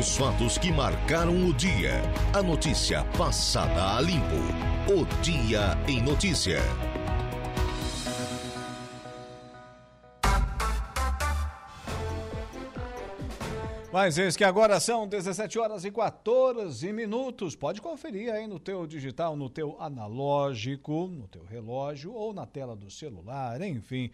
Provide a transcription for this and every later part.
Os fatos que marcaram o dia. A notícia passada a limpo. O Dia em Notícia. Mas eis que agora são 17 horas e 14 minutos. Pode conferir aí no teu digital, no teu analógico, no teu relógio ou na tela do celular, enfim.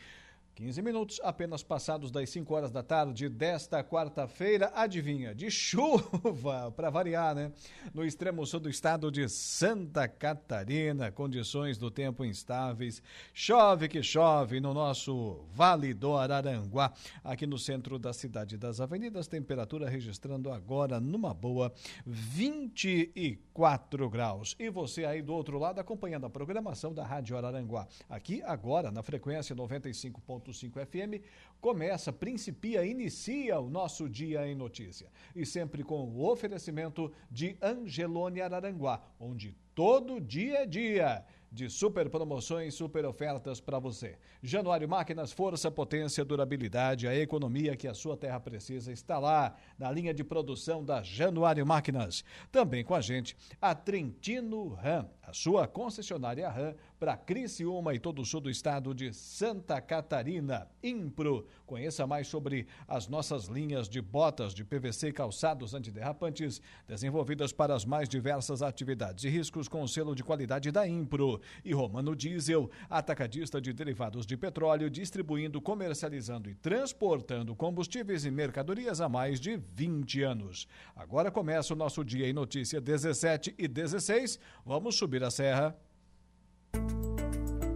15 minutos apenas passados das 5 horas da tarde desta quarta-feira. Adivinha? De chuva, para variar, né? No extremo sul do estado de Santa Catarina, condições do tempo instáveis. Chove que chove no nosso Vale do Araranguá, aqui no centro da cidade das avenidas. Temperatura registrando agora numa boa 24 graus. E você aí do outro lado acompanhando a programação da Rádio Araranguá. Aqui agora na frequência 95. 101.5 FM, começa, principia, inicia o nosso Dia em Notícia. E sempre com o oferecimento de Angelone Araranguá, onde todo dia é dia de super promoções, super ofertas para você. Januário Máquinas, força, potência, durabilidade, a economia que a sua terra precisa está lá na linha de produção da Januário Máquinas. Também com a gente a Trentino Ram, a sua concessionária RAM para Criciúma e todo o sul do estado de Santa Catarina. Impro. Conheça mais sobre as nossas linhas de botas de PVC calçados antiderrapantes, desenvolvidas para as mais diversas atividades e riscos com selo de qualidade da Impro. E Romano Diesel, atacadista de derivados de petróleo, distribuindo, comercializando e transportando combustíveis e mercadorias há mais de 20 anos. Agora começa o nosso dia em notícia 17 e 16. Vamos subir a serra.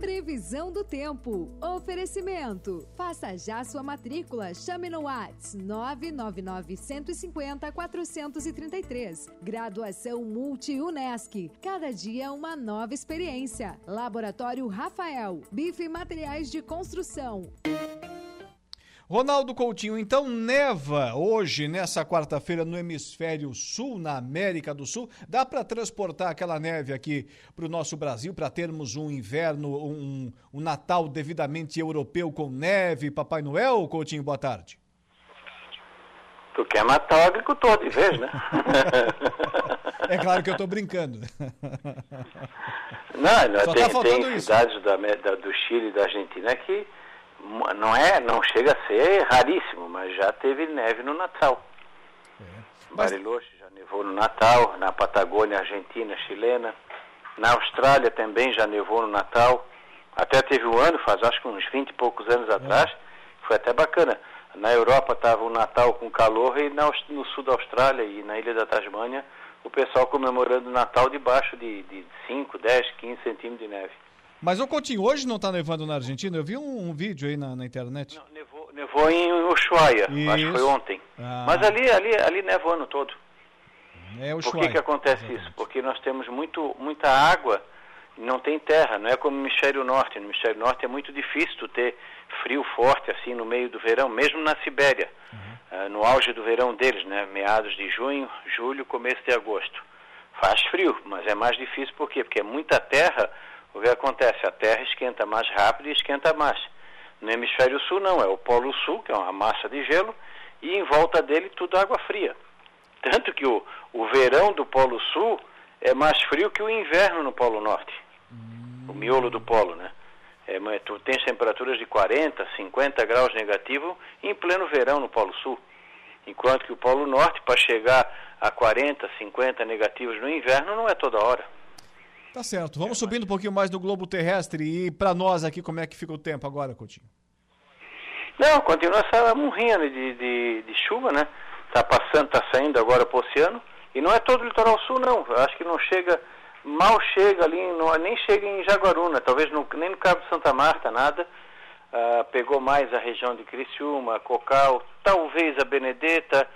Previsão do tempo. Oferecimento. Faça já sua matrícula. Chame no Whats 999 150 433. Graduação Multi-UNESC. Cada dia uma nova experiência. Laboratório Rafael. Bife Materiais de Construção. Ronaldo Coutinho, então neva hoje, nessa quarta-feira, no hemisfério sul, na América do Sul. Dá para transportar aquela neve aqui para o nosso Brasil, para termos um inverno, um, um, Natal devidamente europeu com neve, Papai Noel? Coutinho, boa tarde. Tu quer matar o agricultor de vez, né? é claro que eu estou brincando. Não, Só tem, tá tem cidades da, da, do Chile e da Argentina que não é, não chega a ser raríssimo, mas já teve neve no Natal. É. Mas... Bariloche já nevou no Natal, na Patagônia Argentina, chilena, na Austrália também já nevou no Natal. Até teve um ano, faz acho que uns 20 e poucos anos é. atrás, foi até bacana. Na Europa estava o Natal com calor e no sul da Austrália e na ilha da Tasmânia o pessoal comemorando o Natal debaixo de, de 5, 10, 15 centímetros de neve. Mas o Coutinho, hoje não está nevando na Argentina? Eu vi um, um vídeo aí na, na internet. Não, nevou, nevou em Ushuaia, Isso. acho que foi ontem. Ah. Mas ali, ali, ali neva o ano todo. É Ushuaia. Por que, que acontece Exatamente. isso? Porque nós temos muito, muita água e não tem terra, não é como no hemisfério norte. No hemisfério norte é muito difícil ter frio forte assim no meio do verão, mesmo na Sibéria, uhum. uh, no auge do verão deles, né? meados de junho, julho, começo de agosto. Faz frio, mas é mais difícil por quê? Porque é muita terra o que acontece? A Terra esquenta mais rápido e esquenta mais. No hemisfério sul não, é o Polo Sul, que é uma massa de gelo, e em volta dele tudo água fria. Tanto que o, o verão do Polo Sul é mais frio que o inverno no Polo Norte. O miolo do polo, né? É, tu tens temperaturas de 40, 50 graus negativo em pleno verão no Polo Sul. Enquanto que o Polo Norte, para chegar a 40, 50 negativos no inverno, não é toda hora. Tá certo. Vamos subindo um pouquinho mais do globo terrestre e para nós aqui, como é que fica o tempo agora, Coutinho? Não, continua essa murrinha de, de, de chuva, né? Tá passando, tá saindo agora pro oceano. E não é todo o litoral sul, não. Acho que não chega, mal chega ali, não, nem chega em Jaguaruna, talvez no, nem no Cabo de Santa Marta, nada. Uh, pegou mais a região de Criciúma, Cocal, talvez a Benedeta,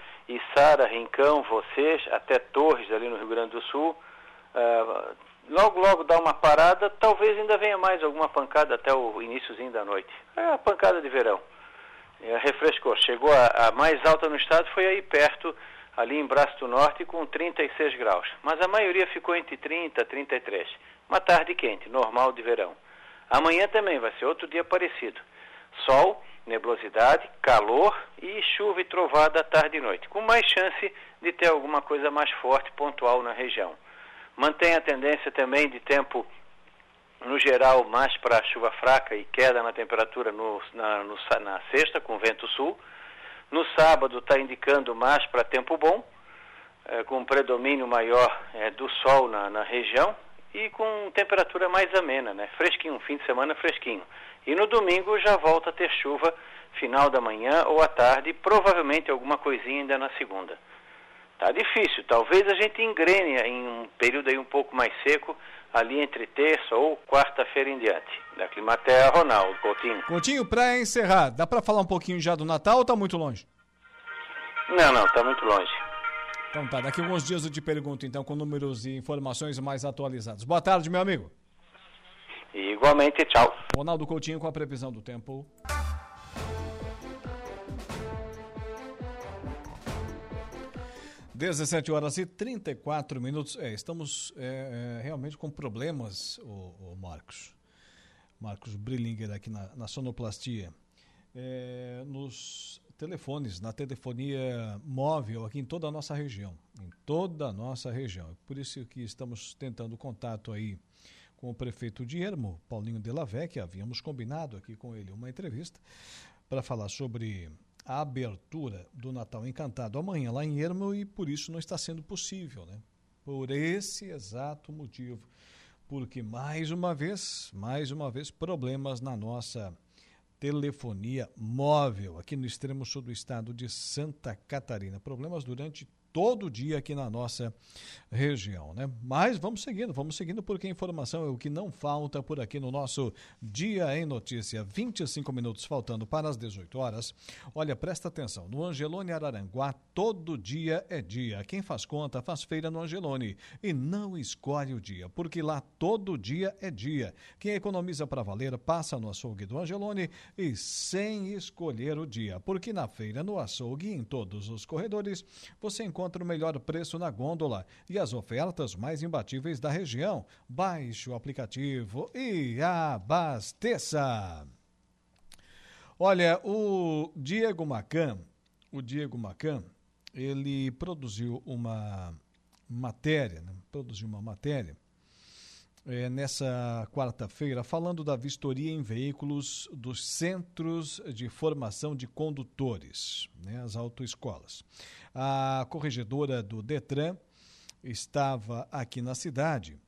Sara, Rincão, vocês, até Torres ali no Rio Grande do Sul. Uh, logo, logo dá uma parada, talvez ainda venha mais alguma pancada até o iníciozinho da noite. É a pancada de verão. É, refrescou. Chegou a, a, mais alta no estado, foi aí perto, ali em Braço do Norte, com 36 graus. Mas a maioria ficou entre 30 e 33. Uma tarde quente, normal de verão. Amanhã também vai ser outro dia parecido. Sol, nebulosidade, calor e chuva e trovada à tarde e noite, com mais chance de ter alguma coisa mais forte pontual na região. Mantém a tendência também de tempo, no geral, mais para chuva fraca e queda na temperatura no, na, no, na sexta, com vento sul. No sábado está indicando mais para tempo bom, é, com um predomínio maior é, do sol na, na região e com temperatura mais amena, né? Fresquinho, um fim de semana fresquinho. E no domingo já volta a ter chuva final da manhã ou à tarde, provavelmente alguma coisinha ainda na segunda. Tá difícil, talvez a gente engrene em um período aí um pouco mais seco, ali entre terça ou quarta-feira em diante. Da Climatea, Ronaldo Coutinho. Coutinho, para encerrar, dá para falar um pouquinho já do Natal ou tá muito longe? Não, não, tá muito longe. Então tá, daqui a alguns dias eu te pergunto então com números e informações mais atualizados. Boa tarde, meu amigo. igualmente, tchau. Ronaldo Coutinho com a previsão do tempo. 17 horas e 34 minutos. É, estamos é, é, realmente com problemas, o, o, Marcos. Marcos Brillinger aqui na, na sonoplastia. É, nos telefones, na telefonia móvel aqui em toda a nossa região. Em toda a nossa região. Por isso que estamos tentando contato aí com o prefeito de Ermo, Paulinho Delavé, que havíamos combinado aqui com ele uma entrevista para falar sobre a abertura do Natal Encantado amanhã lá em Ermo e por isso não está sendo possível, né? Por esse exato motivo. Porque mais uma vez, mais uma vez, problemas na nossa telefonia móvel aqui no extremo sul do estado de Santa Catarina. Problemas durante todo dia aqui na nossa região, né? Mas vamos seguindo, vamos seguindo porque a informação é o que não falta por aqui no nosso Dia em Notícia. 25 minutos faltando para as 18 horas. Olha, presta atenção, no Angelone Araranguá todo dia é dia. Quem faz conta faz feira no Angelone e não escolhe o dia, porque lá todo dia é dia. Quem economiza para valer passa no açougue do Angelone e sem escolher o dia, porque na feira, no açougue e em todos os corredores você encontra encontra o melhor preço na gôndola e as ofertas mais imbatíveis da região. Baixe o aplicativo e abasteça. Olha, o Diego Macan, o Diego Macan, ele produziu uma matéria, né? produziu uma matéria é, nessa quarta-feira falando da vistoria em veículos dos centros de formação de condutores, né, as autoescolas. A corregedora do Detran estava aqui na cidade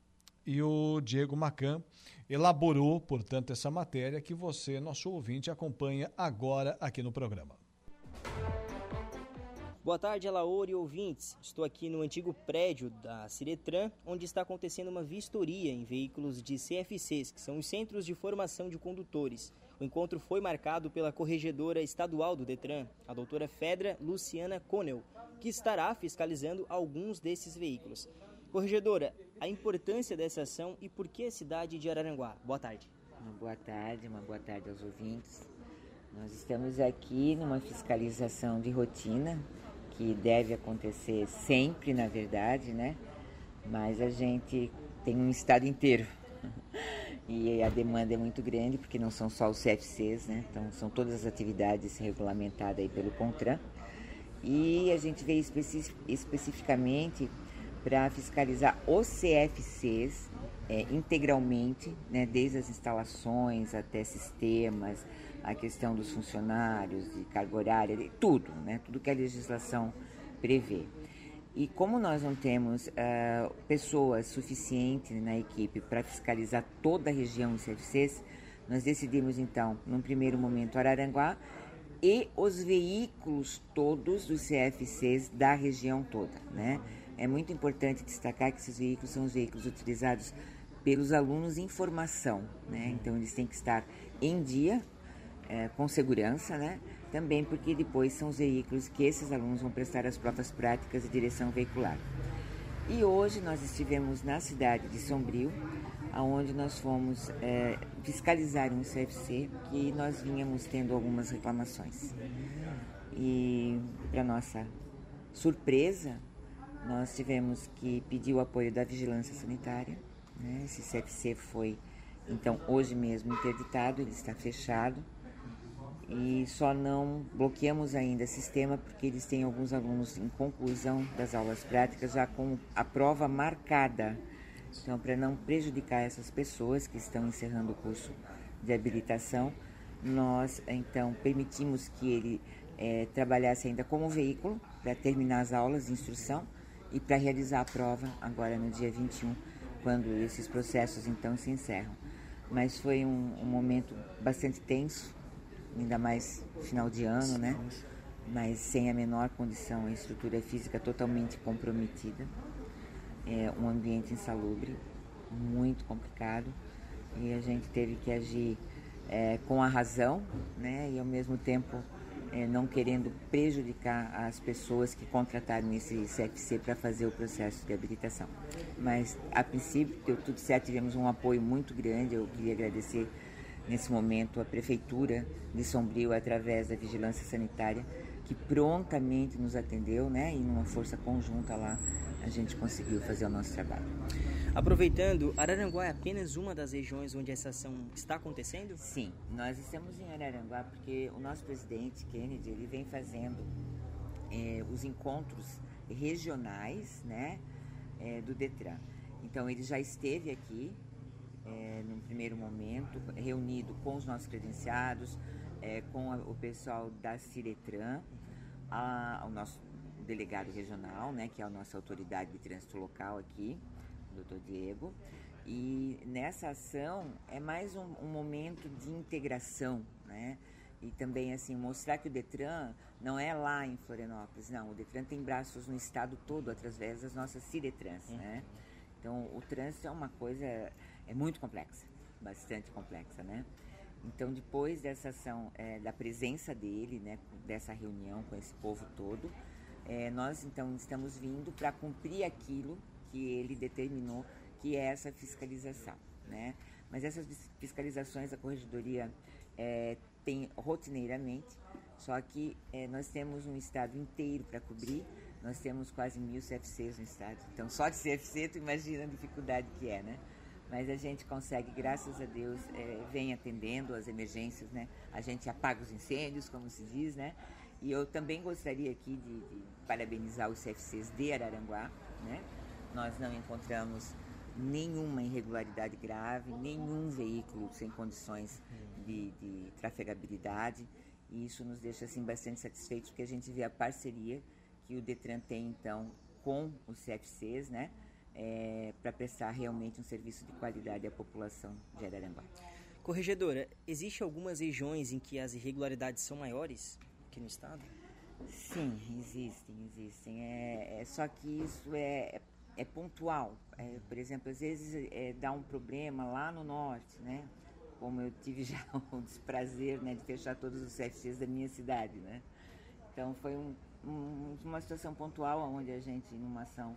e o Diego Macan elaborou, portanto, essa matéria que você, nosso ouvinte, acompanha agora aqui no programa. Boa tarde, Alaor e ouvintes. Estou aqui no antigo prédio da Ciretran, onde está acontecendo uma vistoria em veículos de CFCs, que são os Centros de Formação de Condutores. O encontro foi marcado pela corregedora estadual do Detran, a doutora Fedra Luciana Conel, que estará fiscalizando alguns desses veículos. Corregedora, a importância dessa ação e por que a cidade de Araranguá? Boa tarde. Uma boa tarde, uma boa tarde aos ouvintes. Nós estamos aqui numa fiscalização de rotina que deve acontecer sempre, na verdade, né? Mas a gente tem um estado inteiro. E a demanda é muito grande, porque não são só os CFCs, né? Então, são todas as atividades regulamentadas aí pelo CONTRAN. E a gente veio especi especificamente para fiscalizar os CFCs é, integralmente, né? Desde as instalações até sistemas, a questão dos funcionários, de carga horária, tudo, né? tudo que a legislação prevê. E como nós não temos uh, pessoas suficientes na equipe para fiscalizar toda a região dos CFCs, nós decidimos então, num primeiro momento, Araranguá e os veículos todos dos CFCs da região toda. Né? É muito importante destacar que esses veículos são os veículos utilizados pelos alunos em formação, né? então eles têm que estar em dia é, com segurança, né? Também porque depois são os veículos que esses alunos vão prestar as provas práticas de direção veicular. E hoje nós estivemos na cidade de Sombrio, aonde nós fomos é, fiscalizar um CFC que nós vínhamos tendo algumas reclamações. E para nossa surpresa, nós tivemos que pedir o apoio da vigilância sanitária. Né? Esse CFC foi então hoje mesmo interditado, ele está fechado e só não bloqueamos ainda o sistema porque eles têm alguns alunos em conclusão das aulas práticas já com a prova marcada. Então, para não prejudicar essas pessoas que estão encerrando o curso de habilitação, nós então permitimos que ele é, trabalhasse ainda como veículo para terminar as aulas de instrução e para realizar a prova agora no dia 21, quando esses processos então se encerram. Mas foi um, um momento bastante tenso, ainda mais final de ano, né? Mas sem a menor condição, a estrutura física totalmente comprometida, é um ambiente insalubre, muito complicado, e a gente teve que agir é, com a razão, né? E ao mesmo tempo é, não querendo prejudicar as pessoas que contrataram esse CFC para fazer o processo de habilitação. Mas, a princípio, deu tudo certo, tivemos um apoio muito grande. Eu queria agradecer nesse momento a Prefeitura de Sombrio, através da Vigilância Sanitária, que prontamente nos atendeu, né? E numa força conjunta lá, a gente conseguiu fazer o nosso trabalho. Aproveitando, Araranguá é apenas uma das regiões onde essa ação está acontecendo? Sim, nós estamos em Araranguá porque o nosso presidente Kennedy ele vem fazendo é, os encontros regionais, né, é, do Detran. Então ele já esteve aqui é, num primeiro momento, reunido com os nossos credenciados, é, com a, o pessoal da Ciretran, a, o nosso delegado regional, né, que é a nossa autoridade de trânsito local aqui, doutor Diego. E nessa ação é mais um, um, momento de integração, né? E também assim mostrar que o Detran não é lá em Florianópolis, não. O Detran tem braços no estado todo através das nossas Ciretrans, uhum. né? Então o trânsito é uma coisa é muito complexa, bastante complexa, né? Então depois dessa ação é, da presença dele, né? Dessa reunião com esse povo todo, é, nós então estamos vindo para cumprir aquilo que ele determinou que é essa fiscalização, né? Mas essas fiscalizações a corregedoria é, tem rotineiramente, só que é, nós temos um estado inteiro para cobrir, nós temos quase mil CFCs no estado, então só de CFC tu imagina a dificuldade que é, né? Mas a gente consegue, graças a Deus, é, vem atendendo as emergências, né? A gente apaga os incêndios, como se diz, né? E eu também gostaria aqui de, de parabenizar os CFCs de Araranguá, né? nós não encontramos nenhuma irregularidade grave, nenhum veículo sem condições de, de trafegabilidade. E isso nos deixa assim bastante satisfeitos porque a gente vê a parceria que o Detran tem então com os CFCs, né, é, para prestar realmente um serviço de qualidade à população de Araranguá. Corregedora, existe algumas regiões em que as irregularidades são maiores que no estado? Sim, existem, existem. É, é só que isso é é pontual. É, por exemplo, às vezes é, dá um problema lá no norte, né? Como eu tive já o desprazer né, de fechar todos os CFCs da minha cidade, né? Então foi um, um, uma situação pontual onde a gente, numa ação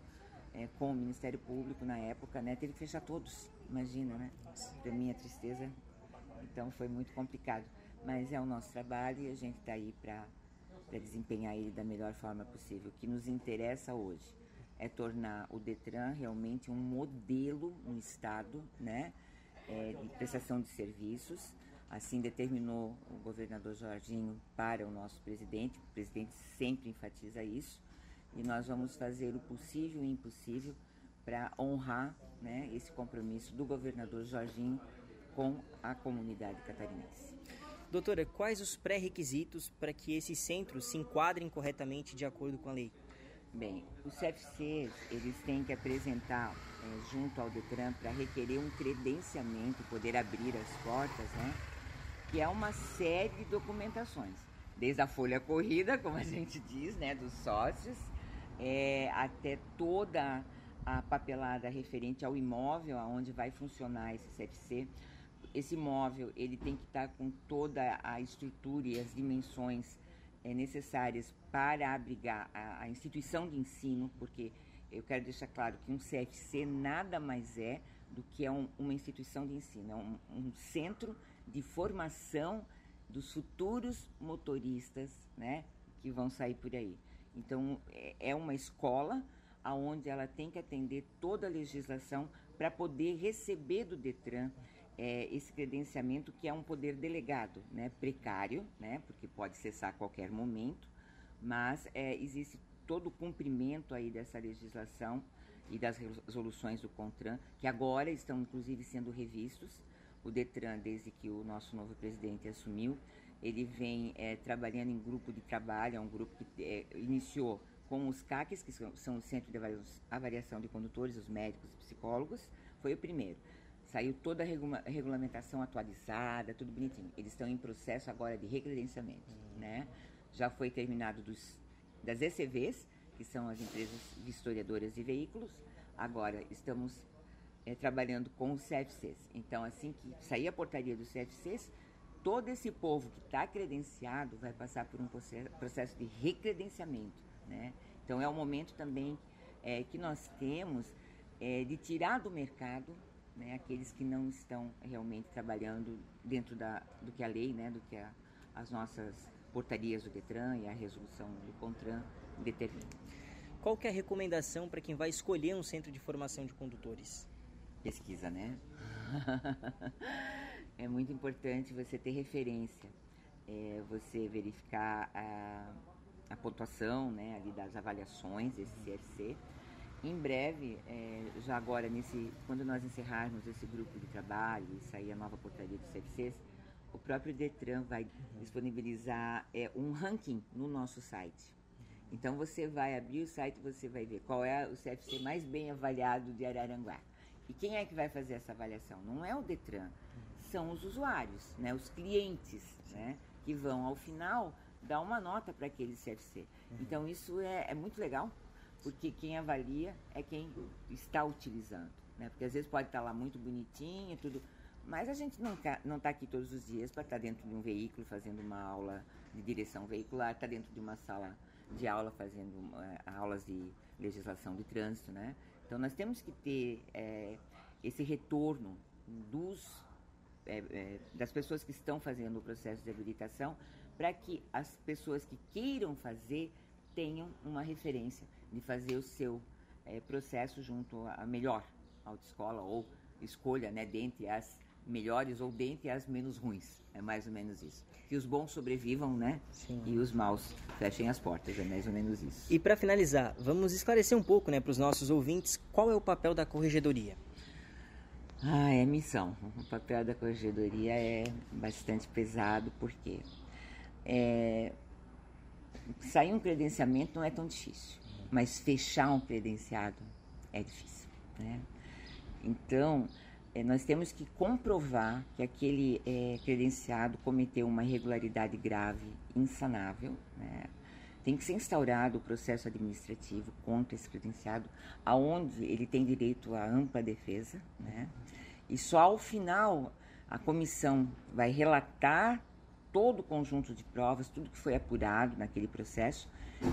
é, com o Ministério Público na época, né, teve que fechar todos. Imagina, né? Para minha tristeza. Então foi muito complicado. Mas é o nosso trabalho e a gente está aí para desempenhar ele da melhor forma possível. O que nos interessa hoje é tornar o Detran realmente um modelo no Estado né, é, de prestação de serviços. Assim determinou o governador Jorginho para o nosso presidente, o presidente sempre enfatiza isso, e nós vamos fazer o possível e o impossível para honrar né, esse compromisso do governador Jorginho com a comunidade catarinense. Doutora, quais os pré-requisitos para que esses centros se enquadrem corretamente de acordo com a lei? Bem, os CFCs, eles têm que apresentar é, junto ao Detran para requerer um credenciamento, poder abrir as portas, né? Que é uma série de documentações, desde a folha corrida, como a gente diz, né, dos sócios, é, até toda a papelada referente ao imóvel aonde vai funcionar esse CFC. Esse imóvel, ele tem que estar com toda a estrutura e as dimensões é, necessárias para abrigar a, a, instituição de ensino, porque eu quero deixar claro que um CFC nada mais é do que é um, uma instituição de ensino, é um, um, centro de formação dos futuros motoristas, né, que vão sair por aí. Então é, é uma escola aonde ela tem que atender toda a legislação para poder receber do Detran é, esse credenciamento que é um poder delegado, né, precário, né, porque pode cessar a qualquer momento, mas é, existe todo o cumprimento aí dessa legislação e das resoluções do CONTRAN, que agora estão inclusive sendo revistos. O DETRAN, desde que o nosso novo presidente assumiu, ele vem é, trabalhando em grupo de trabalho, é um grupo que é, iniciou com os CACs, que são, o Centro de Avaliação de Condutores, os médicos e psicólogos, foi o primeiro. Saiu toda a regula regulamentação atualizada, tudo bonitinho. Eles estão em processo agora de recredenciamento, uhum. né? Já foi terminado dos, das ECVs, que são as empresas vistoriadoras de veículos. Agora estamos é, trabalhando com os CFCs. Então, assim que sair a portaria dos CFCs, todo esse povo que está credenciado vai passar por um processo de recredenciamento. Né? Então, é o momento também é, que nós temos é, de tirar do mercado né, aqueles que não estão realmente trabalhando dentro da, do que a lei, né, do que a, as nossas portarias do Detran e a resolução do CONTRAN determinam. Qual que é a recomendação para quem vai escolher um centro de formação de condutores? Pesquisa, né? é muito importante você ter referência, é, você verificar a, a pontuação né, ali das avaliações desse CFC em breve, é, já agora, nesse, quando nós encerrarmos esse grupo de trabalho e sair a nova portaria do CFCs, o próprio Detran vai disponibilizar é, um ranking no nosso site. Então você vai abrir o site e você vai ver qual é o CFC mais bem avaliado de Araranguá. E quem é que vai fazer essa avaliação? Não é o Detran, são os usuários, né, os clientes, né, que vão ao final dar uma nota para aquele CFC. Então isso é, é muito legal porque quem avalia é quem está utilizando, né? Porque às vezes pode estar lá muito bonitinho, tudo, mas a gente não está não tá aqui todos os dias para estar tá dentro de um veículo fazendo uma aula de direção veicular, está dentro de uma sala de aula fazendo uh, aulas de legislação de trânsito, né? Então nós temos que ter é, esse retorno dos das pessoas que estão fazendo o processo de habilitação para que as pessoas que queiram fazer tenham uma referência de fazer o seu é, processo junto à melhor autoescola ou escolha, né, dentre as melhores ou dentre as menos ruins. É mais ou menos isso. Que os bons sobrevivam, né? Sim. E os maus fechem as portas. É mais ou menos isso. E para finalizar, vamos esclarecer um pouco, né, para os nossos ouvintes, qual é o papel da corregedoria? Ah, é missão. O papel da corregedoria é bastante pesado, porque é, sair um credenciamento não é tão difícil mas fechar um credenciado é difícil. Né? Então, é, nós temos que comprovar que aquele é, credenciado cometeu uma irregularidade grave, insanável. Né? Tem que ser instaurado o processo administrativo contra esse credenciado, aonde ele tem direito à ampla defesa. Né? E só ao final a comissão vai relatar todo o conjunto de provas, tudo que foi apurado naquele processo,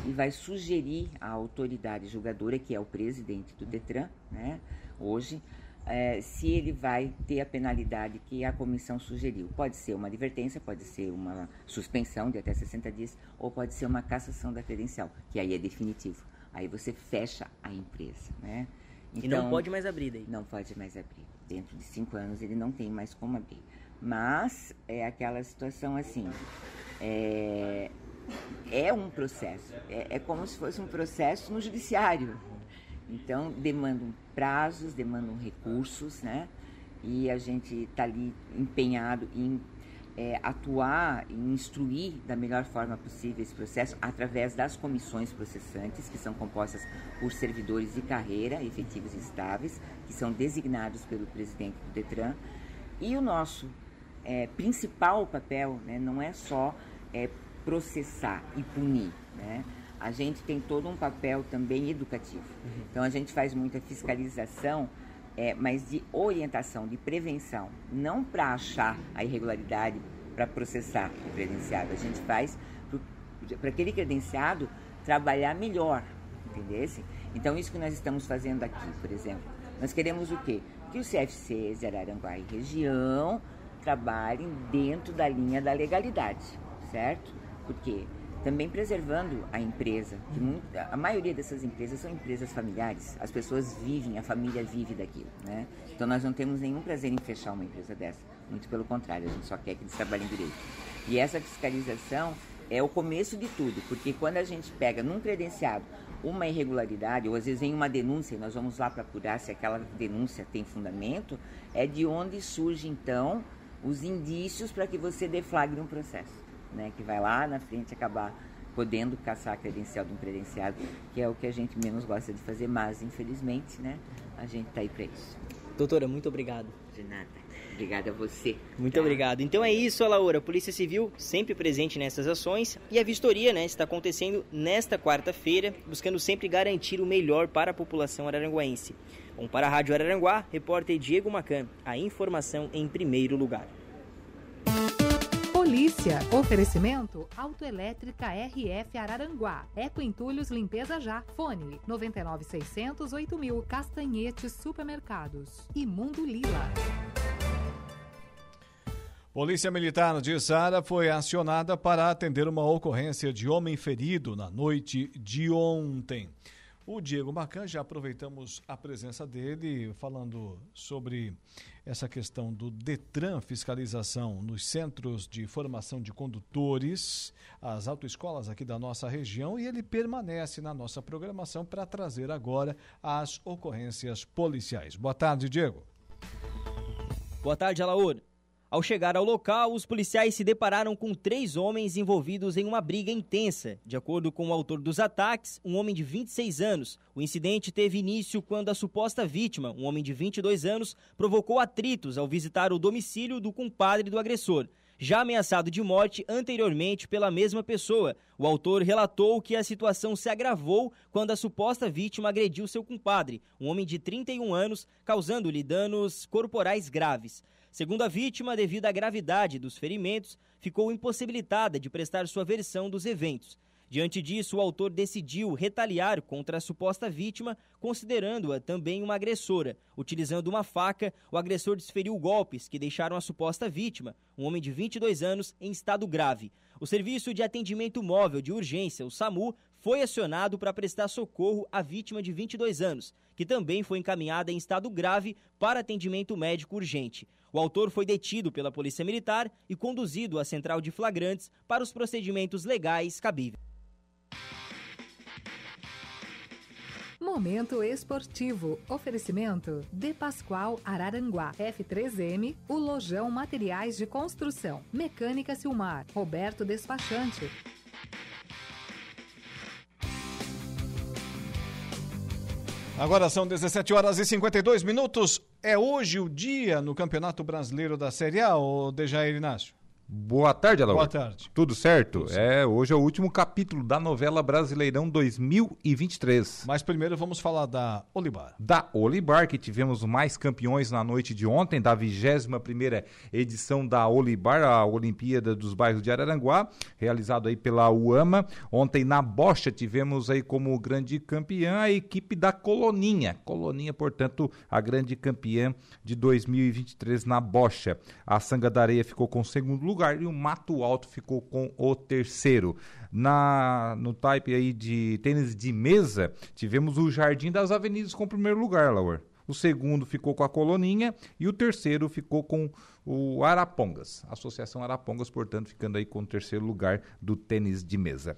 e vai sugerir à autoridade julgadora, que é o presidente do Detran, né, hoje, é, se ele vai ter a penalidade que a comissão sugeriu. Pode ser uma advertência, pode ser uma suspensão de até 60 dias, ou pode ser uma cassação da credencial, que aí é definitivo. Aí você fecha a empresa, né? Então, e não então, pode mais abrir daí? Não pode mais abrir. Dentro de cinco anos ele não tem mais como abrir. Mas é aquela situação assim, é, é um processo, é, é como se fosse um processo no judiciário. Então demandam prazos, demandam recursos, né? E a gente está ali empenhado em é, atuar e instruir da melhor forma possível esse processo através das comissões processantes, que são compostas por servidores de carreira efetivos e estáveis, que são designados pelo presidente do Detran. E o nosso é, principal papel né, não é só é, processar e punir, né? A gente tem todo um papel também educativo. Uhum. Então a gente faz muita fiscalização, é, mas de orientação, de prevenção, não para achar a irregularidade, para processar o credenciado. A gente faz para aquele credenciado trabalhar melhor, entendesse? Então isso que nós estamos fazendo aqui, por exemplo, nós queremos o quê? Que os CFCs de Araranguá e região trabalhem dentro da linha da legalidade, certo? Porque também preservando a empresa. Que a maioria dessas empresas são empresas familiares. As pessoas vivem, a família vive daquilo, né? Então nós não temos nenhum prazer em fechar uma empresa dessa. Muito pelo contrário, a gente só quer que eles trabalhem direito. E essa fiscalização é o começo de tudo, porque quando a gente pega num credenciado uma irregularidade, ou às vezes vem uma denúncia e nós vamos lá para apurar se aquela denúncia tem fundamento, é de onde surge então os indícios para que você deflagre um processo, né? Que vai lá na frente acabar podendo caçar a credencial de um credenciado, que é o que a gente menos gosta de fazer, mas infelizmente, né? A gente está aí para isso. Doutora, muito obrigado. De nada. Obrigada a você. Muito tá? obrigado. Então é isso, Laura. A Polícia Civil sempre presente nessas ações e a vistoria né, está acontecendo nesta quarta-feira, buscando sempre garantir o melhor para a população araranguaense. Bom, para a Rádio Araranguá, repórter Diego Macan, a informação em primeiro lugar. Polícia. Oferecimento Autoelétrica RF Araranguá. Eco Entulhos Limpeza Já. Fone 99600 8000. Castanhetes Supermercados. E Mundo Lila. Polícia Militar de Sara foi acionada para atender uma ocorrência de homem ferido na noite de ontem. O Diego Macan, já aproveitamos a presença dele falando sobre essa questão do Detran fiscalização nos centros de formação de condutores, as autoescolas aqui da nossa região, e ele permanece na nossa programação para trazer agora as ocorrências policiais. Boa tarde, Diego. Boa tarde, Alaor. Ao chegar ao local, os policiais se depararam com três homens envolvidos em uma briga intensa. De acordo com o autor dos ataques, um homem de 26 anos, o incidente teve início quando a suposta vítima, um homem de 22 anos, provocou atritos ao visitar o domicílio do compadre do agressor. Já ameaçado de morte anteriormente pela mesma pessoa, o autor relatou que a situação se agravou quando a suposta vítima agrediu seu compadre, um homem de 31 anos, causando-lhe danos corporais graves. Segundo a vítima, devido à gravidade dos ferimentos, ficou impossibilitada de prestar sua versão dos eventos. Diante disso, o autor decidiu retaliar contra a suposta vítima, considerando-a também uma agressora. Utilizando uma faca, o agressor desferiu golpes que deixaram a suposta vítima, um homem de 22 anos, em estado grave. O Serviço de Atendimento Móvel de Urgência, o SAMU, foi acionado para prestar socorro à vítima de 22 anos, que também foi encaminhada em estado grave para atendimento médico urgente. O autor foi detido pela Polícia Militar e conduzido à central de flagrantes para os procedimentos legais cabíveis. Momento esportivo. Oferecimento De Pascoal Araranguá. F3M, o Lojão Materiais de Construção. Mecânica Silmar. Roberto Despachante. Agora são 17 horas e 52 minutos. É hoje o dia no Campeonato Brasileiro da Série A, ou Dejair Inácio? Boa tarde, Alaor. Boa tarde. Tudo certo? Tudo certo? É, hoje é o último capítulo da novela Brasileirão 2023. Mas primeiro vamos falar da Olibar. Da Olibar, que tivemos mais campeões na noite de ontem, da 21ª edição da Olibar, a Olimpíada dos Bairros de Araranguá, realizado aí pela UAMA. Ontem na Bocha tivemos aí como grande campeã a equipe da Coloninha. Coloninha, portanto, a grande campeã de 2023 na Bocha. A Sanga da Areia ficou com o segundo lugar lugar e o Mato Alto ficou com o terceiro. Na no type aí de tênis de mesa, tivemos o Jardim das Avenidas com o primeiro lugar, Laura. O segundo ficou com a Coloninha e o terceiro ficou com o Arapongas. Associação Arapongas, portanto, ficando aí com o terceiro lugar do tênis de mesa.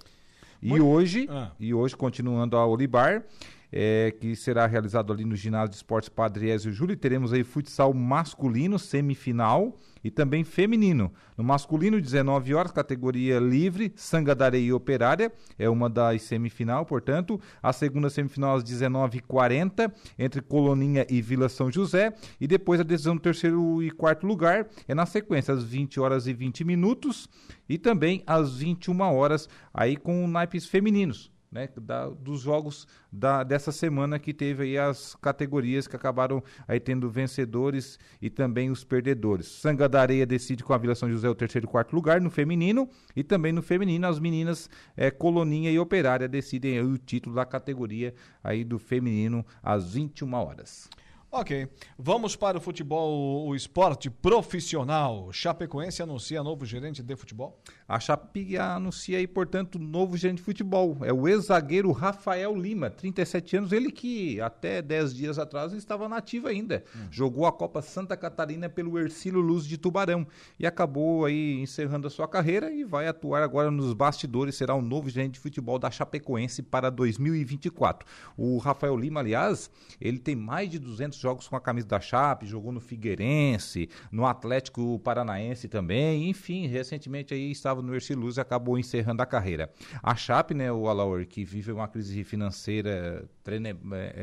E Muito... hoje, ah. e hoje continuando a Olibar, é, que será realizado ali no ginásio de esportes Padre Ezio Júlio, teremos aí futsal masculino semifinal e também feminino. No masculino, 19 horas, categoria livre, Sangadareia e Operária, é uma das semifinal, portanto. A segunda semifinal às 19h40, entre Coloninha e Vila São José. E depois a decisão do terceiro e quarto lugar é na sequência, às 20 horas e 20 minutos. E também às 21 horas, aí com naipes femininos né, da, dos jogos da, dessa semana que teve aí as categorias que acabaram aí tendo vencedores e também os perdedores. Sanga da Areia decide com a Vila São José o terceiro e quarto lugar no feminino e também no feminino as meninas é, Coloninha e Operária decidem o título da categoria aí do feminino às 21 horas. Ok. Vamos para o futebol, o esporte profissional. Chapecoense anuncia novo gerente de futebol? A Chape anuncia aí, portanto, novo gerente de futebol. É o ex-zagueiro Rafael Lima, 37 anos. Ele que até 10 dias atrás estava nativo ainda. Hum. Jogou a Copa Santa Catarina pelo Ercílio Luz de Tubarão e acabou aí encerrando a sua carreira e vai atuar agora nos bastidores. Será o novo gerente de futebol da Chapecoense para 2024. O Rafael Lima, aliás, ele tem mais de 200 jogos com a camisa da Chape, jogou no Figueirense, no Atlético Paranaense também, enfim, recentemente aí estava no Erci Luz e acabou encerrando a carreira. A Chape, né, o Alaor, que vive uma crise financeira trene, é,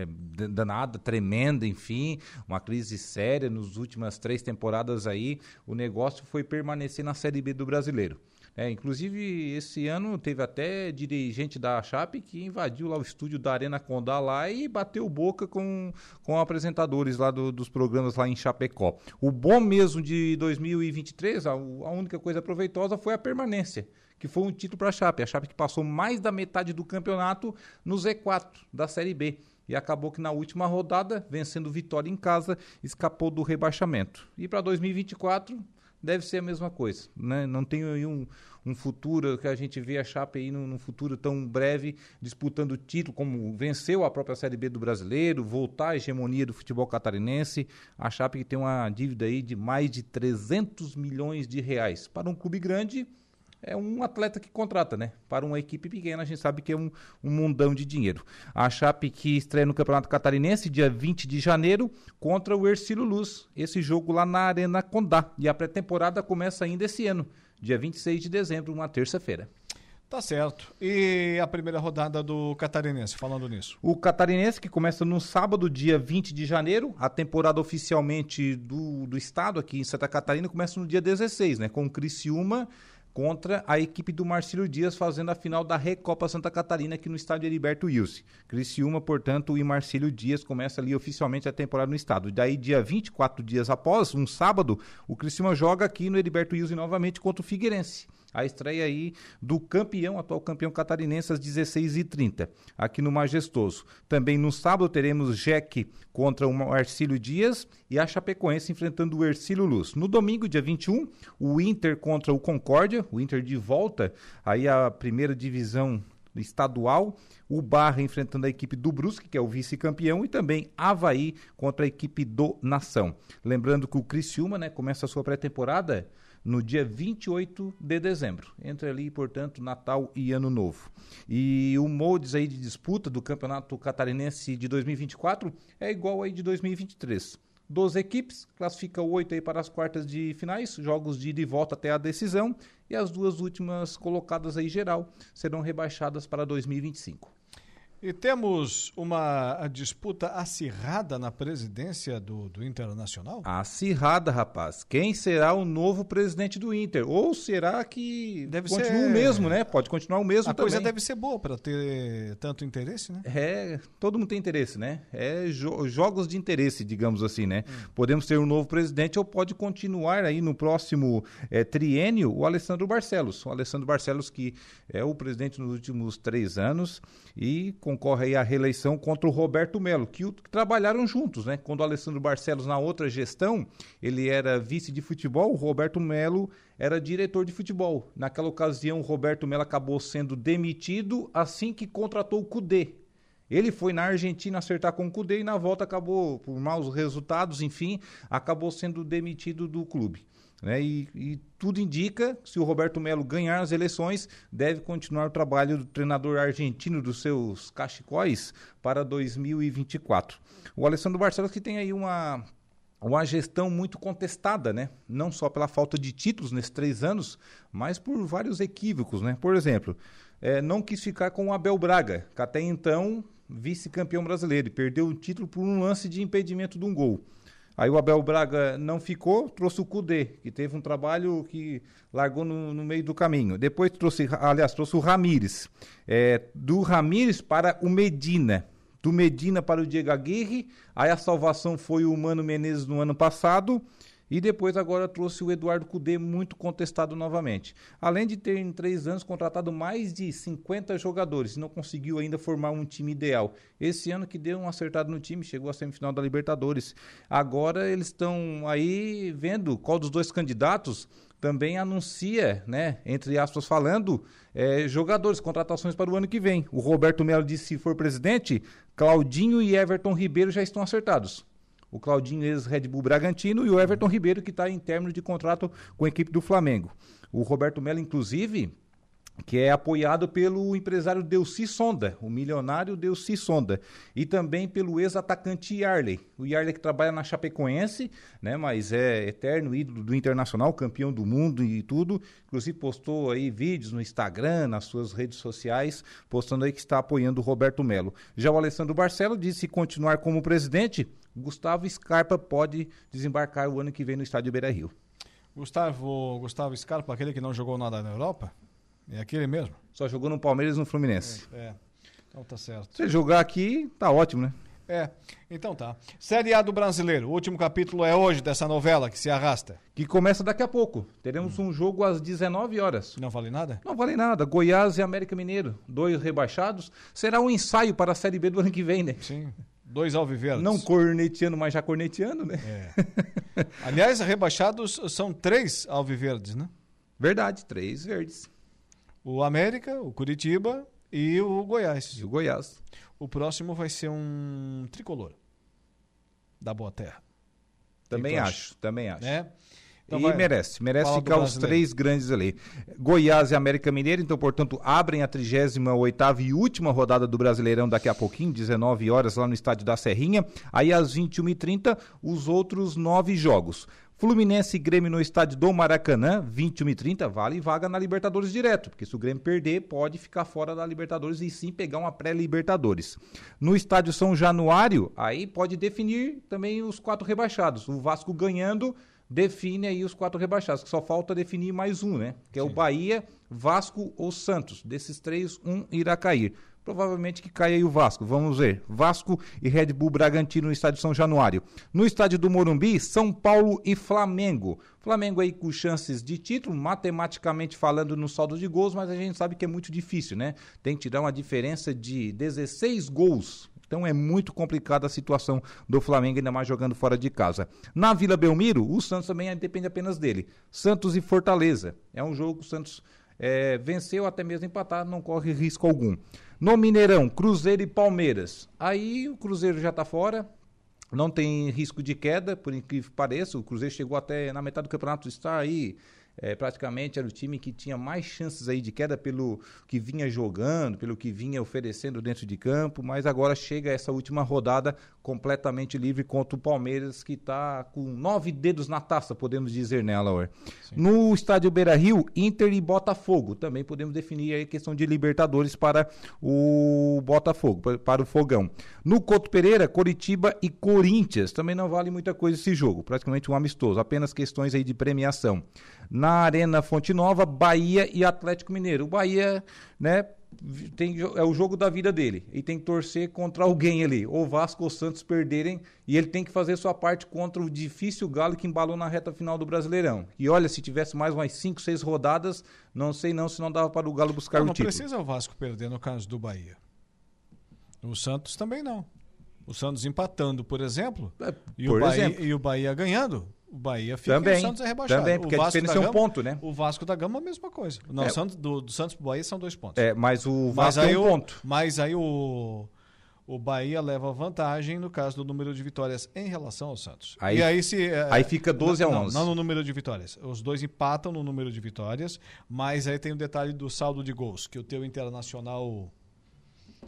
é, danada, tremenda, enfim, uma crise séria nos últimas três temporadas aí, o negócio foi permanecer na Série B do Brasileiro. É, inclusive, esse ano teve até dirigente da Chape que invadiu lá o estúdio da Arena Condá lá e bateu boca com, com apresentadores lá do, dos programas lá em Chapecó. O bom mesmo de 2023, a, a única coisa proveitosa foi a permanência que foi um título para a Chape. A Chape que passou mais da metade do campeonato no Z4 da Série B. E acabou que na última rodada, vencendo Vitória em casa, escapou do rebaixamento. E para 2024, deve ser a mesma coisa. Né? Não tem um, um futuro que a gente vê a Chape aí num, futuro tão breve disputando o título, como venceu a própria Série B do Brasileiro, voltar à hegemonia do futebol catarinense. A Chape tem uma dívida aí de mais de 300 milhões de reais. Para um clube grande, é um atleta que contrata, né? Para uma equipe pequena, a gente sabe que é um, um mundão de dinheiro. A Chape que estreia no Campeonato Catarinense, dia 20 de janeiro, contra o Ercílio Luz. Esse jogo lá na Arena Condá. E a pré-temporada começa ainda esse ano, dia 26 de dezembro, uma terça-feira. Tá certo. E a primeira rodada do Catarinense, falando nisso? O Catarinense, que começa no sábado, dia 20 de janeiro. A temporada oficialmente do, do estado aqui em Santa Catarina começa no dia 16, né? Com o Criciúma contra a equipe do Marcílio Dias fazendo a final da Recopa Santa Catarina aqui no estádio Heriberto Wilson. Criciúma, portanto, e Marcílio Dias começa ali oficialmente a temporada no estado. Daí, dia 24 dias após, um sábado, o Criciúma joga aqui no Heriberto Wilson novamente contra o Figueirense a estreia aí do campeão, atual campeão catarinense às 16h30, aqui no Majestoso. Também no sábado teremos Jeque contra o Marcílio Dias e a Chapecoense enfrentando o Ercílio Luz. No domingo, dia 21, o Inter contra o Concórdia, o Inter de volta aí a primeira divisão estadual, o Barra enfrentando a equipe do Brusque, que é o vice-campeão, e também Havaí contra a equipe do Nação. Lembrando que o Criciúma né, começa a sua pré-temporada no dia 28 de dezembro. Entre ali, portanto, Natal e Ano Novo. E o moldes aí de disputa do Campeonato Catarinense de 2024 é igual aí de 2023. 12 equipes, classifica oito aí para as quartas de finais, jogos de ida e volta até a decisão, e as duas últimas colocadas aí geral serão rebaixadas para 2025. E temos uma disputa acirrada na presidência do, do Internacional? Acirrada, rapaz. Quem será o novo presidente do Inter? Ou será que deve continua ser... o mesmo, né? Pode continuar o mesmo A também. coisa deve ser boa para ter tanto interesse, né? É, todo mundo tem interesse, né? É jo jogos de interesse, digamos assim, né? Hum. Podemos ter um novo presidente ou pode continuar aí no próximo é, triênio o Alessandro Barcelos. O Alessandro Barcelos que é o presidente nos últimos três anos e concorre à reeleição contra o Roberto Melo, que, que, trabalharam juntos, né? Quando o Alessandro Barcelos, na outra gestão, ele era vice de futebol, o Roberto Melo era diretor de futebol. Naquela ocasião, o Roberto Melo acabou sendo demitido assim que contratou o Cudê. Ele foi na Argentina acertar com o Cudê e na volta acabou, por maus resultados, enfim, acabou sendo demitido do clube. Né? E, e, tudo indica, se o Roberto Melo ganhar as eleições, deve continuar o trabalho do treinador argentino dos seus cachecóis para 2024. O Alessandro Barcelos que tem aí uma, uma gestão muito contestada, né? não só pela falta de títulos nesses três anos, mas por vários equívocos. Né? Por exemplo, é, não quis ficar com o Abel Braga, que até então vice-campeão brasileiro, e perdeu o título por um lance de impedimento de um gol. Aí o Abel Braga não ficou, trouxe o Cudê, que teve um trabalho que largou no, no meio do caminho. Depois trouxe, aliás, trouxe o Ramires. É, do Ramires para o Medina. Do Medina para o Diego Aguirre. Aí a salvação foi o Mano Menezes no ano passado. E depois agora trouxe o Eduardo Cudê, muito contestado novamente. Além de ter em três anos contratado mais de 50 jogadores, não conseguiu ainda formar um time ideal. Esse ano que deu um acertado no time, chegou à semifinal da Libertadores. Agora eles estão aí vendo qual dos dois candidatos também anuncia, né, entre aspas falando, é, jogadores, contratações para o ano que vem. O Roberto Melo disse se for presidente, Claudinho e Everton Ribeiro já estão acertados. O Claudinho ex-Red Bull Bragantino e o Everton Ribeiro que está em término de contrato com a equipe do Flamengo. O Roberto Melo, inclusive, que é apoiado pelo empresário Delci Sonda, o milionário Delci Sonda, e também pelo ex-atacante Yarley. O Yarley que trabalha na Chapecoense, né, mas é eterno ídolo do Internacional, campeão do mundo e tudo. Inclusive postou aí vídeos no Instagram, nas suas redes sociais, postando aí que está apoiando o Roberto Melo. Já o Alessandro Barcelo disse continuar como presidente, Gustavo Scarpa pode desembarcar o ano que vem no estádio Beira-Rio. Gustavo, Gustavo Scarpa, aquele que não jogou nada na Europa? É aquele mesmo? Só jogou no Palmeiras e no Fluminense. É, é. Então tá certo. Se jogar aqui, tá ótimo, né? É, então tá. Série A do Brasileiro. O último capítulo é hoje dessa novela que se arrasta. Que começa daqui a pouco. Teremos hum. um jogo às 19 horas. Não vale nada? Não vale nada. Goiás e América Mineiro, dois rebaixados. Será um ensaio para a Série B do ano que vem, né? Sim. Dois alviverdes. Não corneteando, mas já corneteando, né? É. Aliás, rebaixados são três alviverdes, né? Verdade, três verdes. O América, o Curitiba e o Goiás. E o Goiás. O próximo vai ser um tricolor da Boa Terra. Também acho, também acho. Né? Então e vai, merece, merece ficar os três grandes ali. Goiás e América Mineira, então, portanto, abrem a 38 e última rodada do Brasileirão daqui a pouquinho, 19 horas, lá no estádio da Serrinha. Aí, às 21h30, os outros nove jogos. Fluminense e Grêmio no estádio do Maracanã, 21 e 30, vale vaga na Libertadores direto, porque se o Grêmio perder, pode ficar fora da Libertadores e sim pegar uma pré-Libertadores. No estádio São Januário, aí pode definir também os quatro rebaixados. O Vasco ganhando define aí os quatro rebaixados, que só falta definir mais um, né? Que é sim. o Bahia, Vasco ou Santos. Desses três, um irá cair provavelmente que caia aí o Vasco. Vamos ver. Vasco e Red Bull Bragantino no estádio São Januário. No estádio do Morumbi, São Paulo e Flamengo. Flamengo aí com chances de título, matematicamente falando no saldo de gols, mas a gente sabe que é muito difícil, né? Tem que tirar uma diferença de 16 gols então é muito complicada a situação do Flamengo, ainda mais jogando fora de casa. Na Vila Belmiro, o Santos também depende apenas dele. Santos e Fortaleza. É um jogo que o Santos é, venceu, até mesmo empatar, não corre risco algum. No Mineirão, Cruzeiro e Palmeiras. Aí o Cruzeiro já está fora, não tem risco de queda, por incrível que pareça. O Cruzeiro chegou até na metade do campeonato, está aí é, praticamente era o time que tinha mais chances aí de queda pelo que vinha jogando, pelo que vinha oferecendo dentro de campo, mas agora chega essa última rodada completamente livre contra o Palmeiras, que está com nove dedos na taça, podemos dizer, né, Laura? No estádio Beira Rio, Inter e Botafogo. Também podemos definir aí a questão de Libertadores para o Botafogo, para o Fogão. No Couto Pereira, Coritiba e Corinthians. Também não vale muita coisa esse jogo, praticamente um amistoso, apenas questões aí de premiação na Arena Fonte Nova, Bahia e Atlético Mineiro. O Bahia, né, tem, é o jogo da vida dele. E tem que torcer contra alguém ali. Ou Vasco ou Santos perderem. E ele tem que fazer sua parte contra o difícil Galo que embalou na reta final do Brasileirão. E olha, se tivesse mais umas 5, 6 rodadas, não sei não se não dava para o Galo buscar não, o não título. Não precisa o Vasco perder no caso do Bahia. O Santos também não. O Santos empatando, por exemplo, é, e, por o Bahia, exemplo. e o Bahia ganhando, o Bahia fica também, e o Santos é rebaixado. Também, porque a diferença é um ponto, né? O Vasco da Gama é a mesma coisa. Não, é. Santos, do, do Santos pro Bahia são dois pontos. É, mas o Vasco mas é um o, ponto. Mas aí o, o Bahia leva vantagem no caso do número de vitórias em relação ao Santos. Aí, e aí, se, é, aí fica 12 não, a 11. Não, não no número de vitórias. Os dois empatam no número de vitórias, mas aí tem o detalhe do saldo de gols, que o teu Internacional...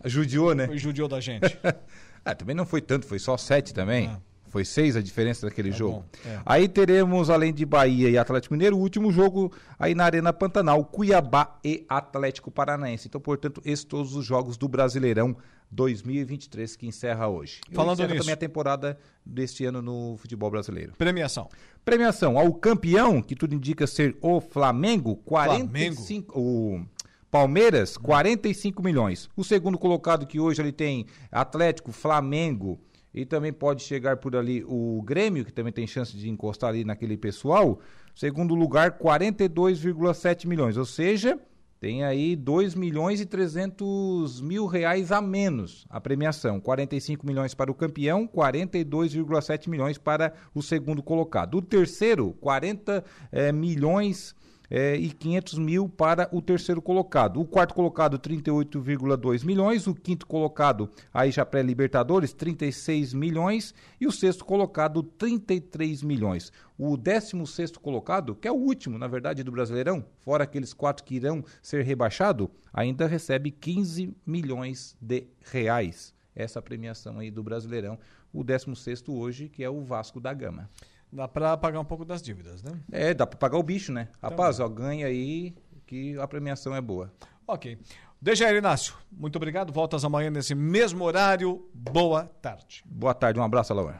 Judiou, né? Judiou da gente. ah, também não foi tanto, foi só 7 também. Ah. Foi seis a diferença daquele é jogo. É. Aí teremos, além de Bahia e Atlético Mineiro, o último jogo aí na Arena Pantanal, Cuiabá e Atlético Paranaense. Então, portanto, esses todos os jogos do Brasileirão 2023 que encerra hoje. Falando nisso. também a temporada deste ano no futebol brasileiro. Premiação. Premiação ao campeão, que tudo indica ser o Flamengo, 45 Flamengo. o Palmeiras, 45 milhões. O segundo colocado que hoje ele tem Atlético, Flamengo, e também pode chegar por ali o Grêmio, que também tem chance de encostar ali naquele pessoal. Segundo lugar, 42,7 milhões, ou seja, tem aí 2 milhões e 300 mil reais a menos a premiação. 45 milhões para o campeão, 42,7 milhões para o segundo colocado. O terceiro, 40 é, eh, milhões é, e 500 mil para o terceiro colocado. O quarto colocado, 38,2 milhões. O quinto colocado, aí já pré-Libertadores, 36 milhões. E o sexto colocado, 33 milhões. O décimo sexto colocado, que é o último, na verdade, do Brasileirão, fora aqueles quatro que irão ser rebaixados, ainda recebe 15 milhões de reais. Essa premiação aí do Brasileirão. O décimo sexto hoje, que é o Vasco da Gama. Dá para pagar um pouco das dívidas, né? É, dá para pagar o bicho, né? Rapaz, ó, ganha aí que a premiação é boa. Ok. Dejair Inácio, muito obrigado. Voltas amanhã nesse mesmo horário. Boa tarde. Boa tarde, um abraço, Alain.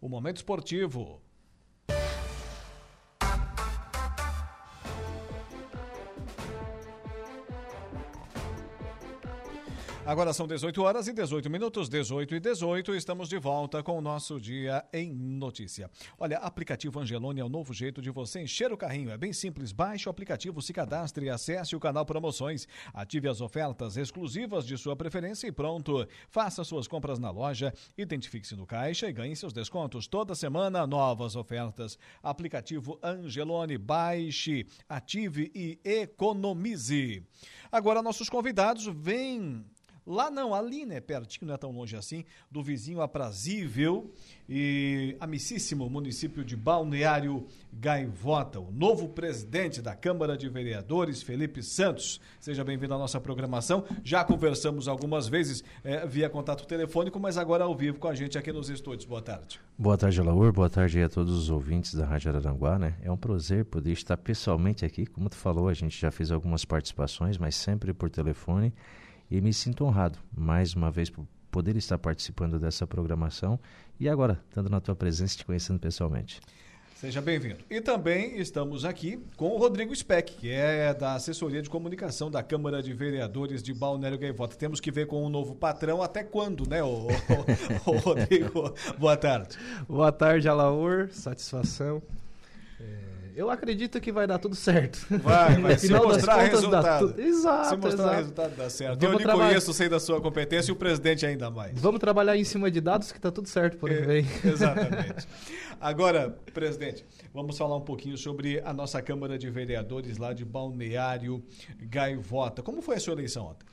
O Momento Esportivo. Agora são 18 horas e 18 minutos, 18 e 18. Estamos de volta com o nosso Dia em Notícia. Olha, aplicativo Angelone é o novo jeito de você encher o carrinho. É bem simples. Baixe o aplicativo, se cadastre e acesse o canal Promoções. Ative as ofertas exclusivas de sua preferência e pronto. Faça suas compras na loja, identifique-se no caixa e ganhe seus descontos. Toda semana, novas ofertas. Aplicativo Angelone. Baixe, ative e economize. Agora, nossos convidados vêm Lá não, ali, né, pertinho, não é tão longe assim, do vizinho aprazível e amicíssimo município de Balneário Gaivota, o novo presidente da Câmara de Vereadores, Felipe Santos. Seja bem-vindo à nossa programação. Já conversamos algumas vezes é, via contato telefônico, mas agora ao vivo com a gente aqui nos estúdios. Boa tarde. Boa tarde, Alaur. Boa tarde a todos os ouvintes da Rádio Araranguá, né? É um prazer poder estar pessoalmente aqui. Como tu falou, a gente já fez algumas participações, mas sempre por telefone. E me sinto honrado, mais uma vez, por poder estar participando dessa programação e agora, estando na tua presença e te conhecendo pessoalmente. Seja bem-vindo. E também estamos aqui com o Rodrigo Speck, que é da assessoria de comunicação da Câmara de Vereadores de Balneário Gaivota. Temos que ver com o um novo patrão até quando, né, o, o, o Rodrigo? Boa tarde. Boa tarde, Alaor. Satisfação. É eu acredito que vai dar tudo certo. Vai, vai. Se mostrar resultado. Tu... Exato, Se mostrar exato. resultado, dá certo. Vamos eu lhe conheço, sei da sua competência e o presidente ainda mais. Vamos trabalhar em cima de dados que tá tudo certo por é, vem. Exatamente. Agora, presidente, vamos falar um pouquinho sobre a nossa Câmara de Vereadores lá de Balneário Gaivota. Como foi a sua eleição ontem?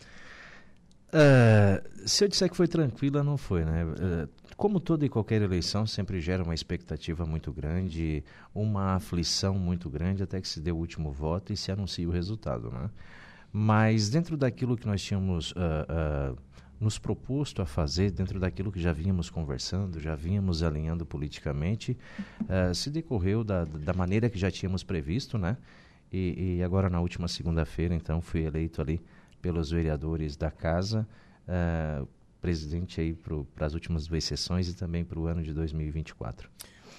Uh, se eu disser que foi tranquila, não foi, né? Uh, como toda e qualquer eleição, sempre gera uma expectativa muito grande, uma aflição muito grande até que se dê o último voto e se anuncie o resultado. Né? Mas dentro daquilo que nós tínhamos uh, uh, nos proposto a fazer, dentro daquilo que já vínhamos conversando, já vínhamos alinhando politicamente, uh, se decorreu da, da maneira que já tínhamos previsto, né? E, e agora na última segunda-feira, então, fui eleito ali pelos vereadores da casa, uh, presidente aí para as últimas duas sessões e também para o ano de 2024.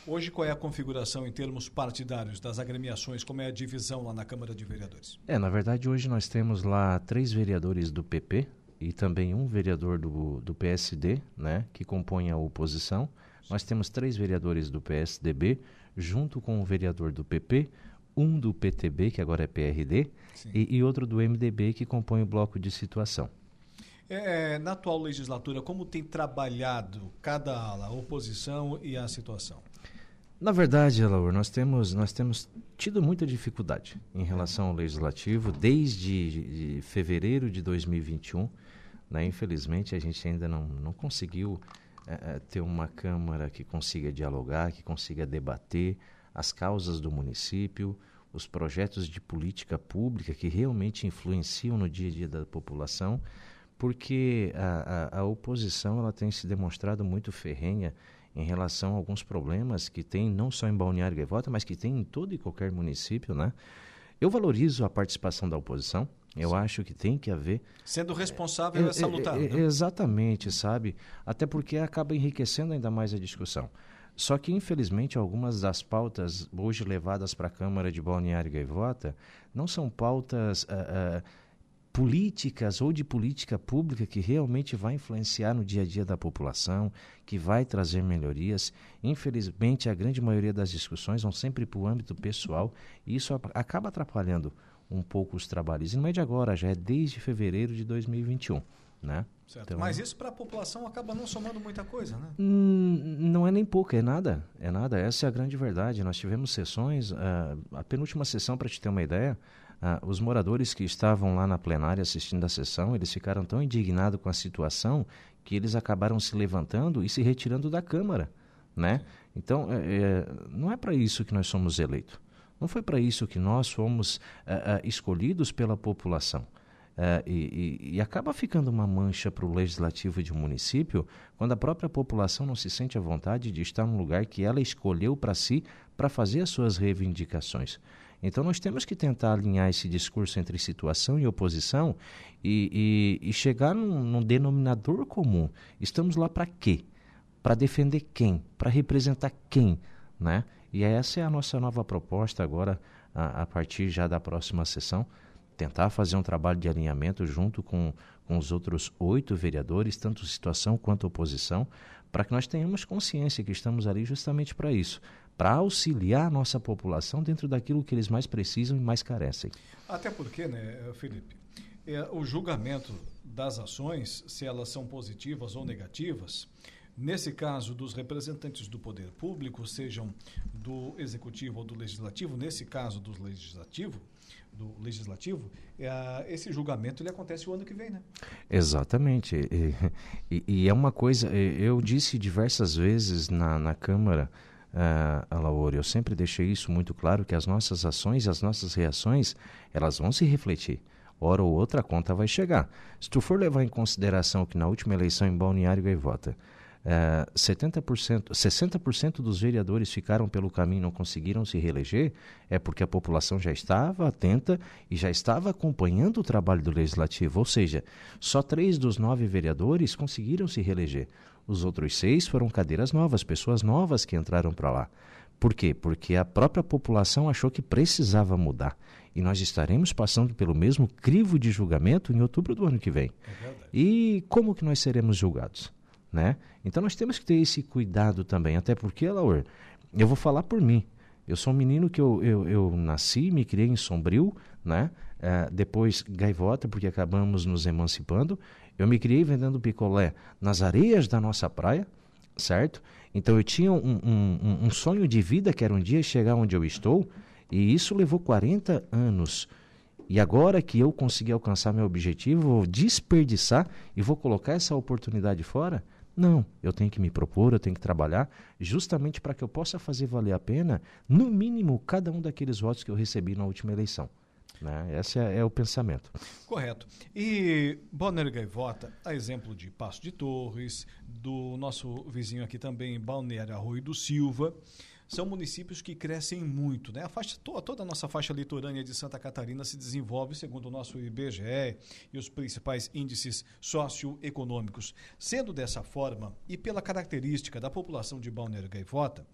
Hoje, qual é a configuração em termos partidários das agremiações? Como é a divisão lá na Câmara de Vereadores? É, na verdade, hoje nós temos lá três vereadores do PP e também um vereador do, do PSD, né, que compõe a oposição. Nós temos três vereadores do PSDB, junto com o vereador do PP, um do PTB, que agora é PRD, e, e outro do MDB, que compõe o bloco de situação. É, na atual legislatura, como tem trabalhado cada ala, a oposição e a situação? Na verdade, Laura, nós temos, nós temos tido muita dificuldade em relação ao legislativo desde de fevereiro de 2021. Né? Infelizmente, a gente ainda não, não conseguiu é, ter uma Câmara que consiga dialogar, que consiga debater as causas do município, os projetos de política pública que realmente influenciam no dia a dia da população porque a, a, a, oposição ela tem se demonstrado muito ferrenha em relação a alguns problemas que tem não só em Balneário Gaivota, mas que tem em todo e qualquer município, né? Eu valorizo a participação da oposição. Eu Sim. acho que tem que haver. Sendo responsável é, é salutar. É, é, exatamente, sabe? Até porque acaba enriquecendo ainda mais a discussão. Só que, infelizmente, algumas das pautas hoje levadas para a Câmara de Balneário Gaivota não são pautas. Uh, uh, políticas ou de política pública que realmente vai influenciar no dia a dia da população, que vai trazer melhorias. Infelizmente, a grande maioria das discussões vão sempre para o âmbito pessoal e isso acaba atrapalhando um pouco os trabalhos. E não é de agora, já é desde fevereiro de 2021. Né? Então, Mas isso para a população acaba não somando muita coisa, né? Não é nem pouco, é nada. É nada. Essa é a grande verdade. Nós tivemos sessões, uh, a penúltima sessão, para te ter uma ideia, uh, os moradores que estavam lá na plenária assistindo a sessão, eles ficaram tão indignados com a situação que eles acabaram se levantando e se retirando da Câmara, né? Então, é, é, não é para isso que nós somos eleitos. Não foi para isso que nós fomos uh, escolhidos pela população. Uh, e, e, e, acaba ficando uma mancha para o legislativo de um município quando a própria população não se sente à vontade de estar num lugar que ela escolheu para si para fazer as suas reivindicações. Então nós temos que tentar alinhar esse discurso entre situação e oposição e, e chegar num, num denominador comum. Estamos lá para quê? Para defender quem? Para representar quem? Né? E essa é a nossa nova proposta agora, a, a partir já da próxima sessão tentar fazer um trabalho de alinhamento junto com, com os outros oito vereadores, tanto situação quanto oposição, para que nós tenhamos consciência que estamos ali justamente para isso, para auxiliar a nossa população dentro daquilo que eles mais precisam e mais carecem. Até porque, né, Felipe, é, o julgamento das ações, se elas são positivas ou negativas, nesse caso dos representantes do poder público, sejam do executivo ou do legislativo, nesse caso do legislativo, do legislativo, é, esse julgamento ele acontece o ano que vem, né? Exatamente. E, e, e é uma coisa, eu disse diversas vezes na, na Câmara, uh, Alaor, eu sempre deixei isso muito claro, que as nossas ações e as nossas reações, elas vão se refletir. Hora ou outra a conta vai chegar. Se tu for levar em consideração que na última eleição em Balneário Gaivota, é, 70%, 60% dos vereadores ficaram pelo caminho e não conseguiram se reeleger, é porque a população já estava atenta e já estava acompanhando o trabalho do legislativo. Ou seja, só três dos nove vereadores conseguiram se reeleger. Os outros seis foram cadeiras novas, pessoas novas que entraram para lá. Por quê? Porque a própria população achou que precisava mudar. E nós estaremos passando pelo mesmo crivo de julgamento em outubro do ano que vem. É e como que nós seremos julgados? né? Então nós temos que ter esse cuidado também, até porque, Laur, eu vou falar por mim. Eu sou um menino que eu, eu, eu nasci, me criei em Sombrio, né? É, depois Gaivota, porque acabamos nos emancipando. Eu me criei vendendo picolé nas areias da nossa praia, certo? Então eu tinha um, um, um sonho de vida que era um dia chegar onde eu estou, e isso levou 40 anos. E agora que eu consegui alcançar meu objetivo, vou desperdiçar e vou colocar essa oportunidade fora? Não, eu tenho que me propor, eu tenho que trabalhar justamente para que eu possa fazer valer a pena, no mínimo, cada um daqueles votos que eu recebi na última eleição. Né? Esse é, é, o pensamento. Correto. E Balneário Gaivota, a exemplo de Passo de Torres, do nosso vizinho aqui também, Balneário Arroio do Silva, são municípios que crescem muito. Né? A faixa, toda, a nossa faixa litorânea de Santa Catarina se desenvolve segundo o nosso IBGE e os principais índices socioeconômicos. Sendo dessa forma, e pela característica da população de Balneário Gaivota,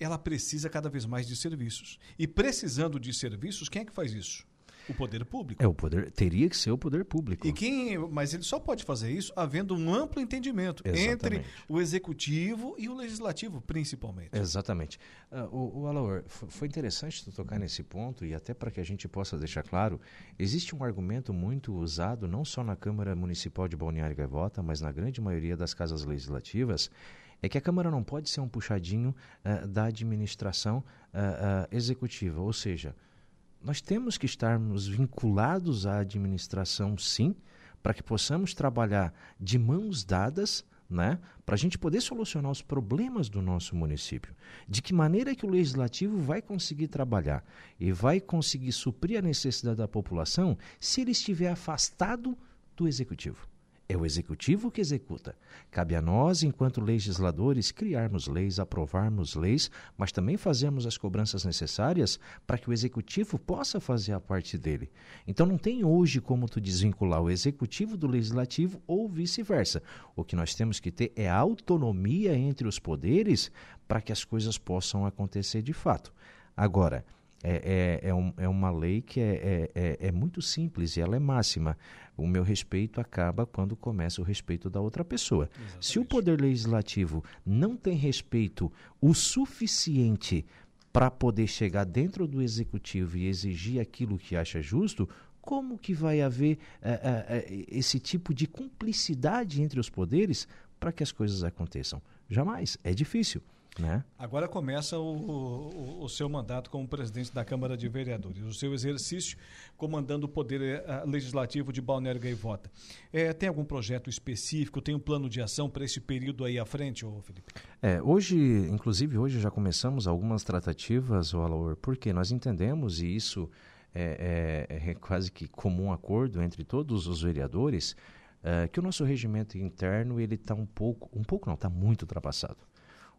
ela precisa cada vez mais de serviços. E precisando de serviços, quem é que faz isso? O poder público. É o poder, teria que ser o poder público. E quem, mas ele só pode fazer isso havendo um amplo entendimento Exatamente. entre o executivo e o legislativo, principalmente. Exatamente. Uh, o, o Alaor, foi interessante tu tocar nesse ponto e até para que a gente possa deixar claro, existe um argumento muito usado não só na Câmara Municipal de Balneário Gaivota, mas na grande maioria das casas legislativas, é que a Câmara não pode ser um puxadinho uh, da administração uh, executiva, ou seja, nós temos que estarmos vinculados à administração, sim, para que possamos trabalhar de mãos dadas, né, para a gente poder solucionar os problemas do nosso município. De que maneira que o legislativo vai conseguir trabalhar e vai conseguir suprir a necessidade da população se ele estiver afastado do executivo? É o executivo que executa. Cabe a nós, enquanto legisladores, criarmos leis, aprovarmos leis, mas também fazermos as cobranças necessárias para que o executivo possa fazer a parte dele. Então não tem hoje como tu desvincular o executivo do legislativo ou vice-versa. O que nós temos que ter é autonomia entre os poderes para que as coisas possam acontecer de fato. Agora, É, é, é, um, é uma lei que é, é, é, é muito simples e ela é máxima. O meu respeito acaba quando começa o respeito da outra pessoa. Exatamente. Se o Poder Legislativo não tem respeito o suficiente para poder chegar dentro do Executivo e exigir aquilo que acha justo, como que vai haver é, é, esse tipo de cumplicidade entre os poderes para que as coisas aconteçam? Jamais. É difícil. Né? Agora começa o, o, o, seu mandato como presidente da Câmara de Vereadores, o seu exercício comandando o Poder uh, Legislativo de Balneário Gaivota. É, tem algum projeto específico, tem um plano de ação para esse período aí à frente, ô Felipe? É, hoje, inclusive hoje já começamos algumas tratativas, o Alaor, porque nós entendemos, e isso é, é, é quase que comum acordo entre todos os vereadores, é, que o nosso regimento interno ele está um pouco, um pouco não, está muito ultrapassado.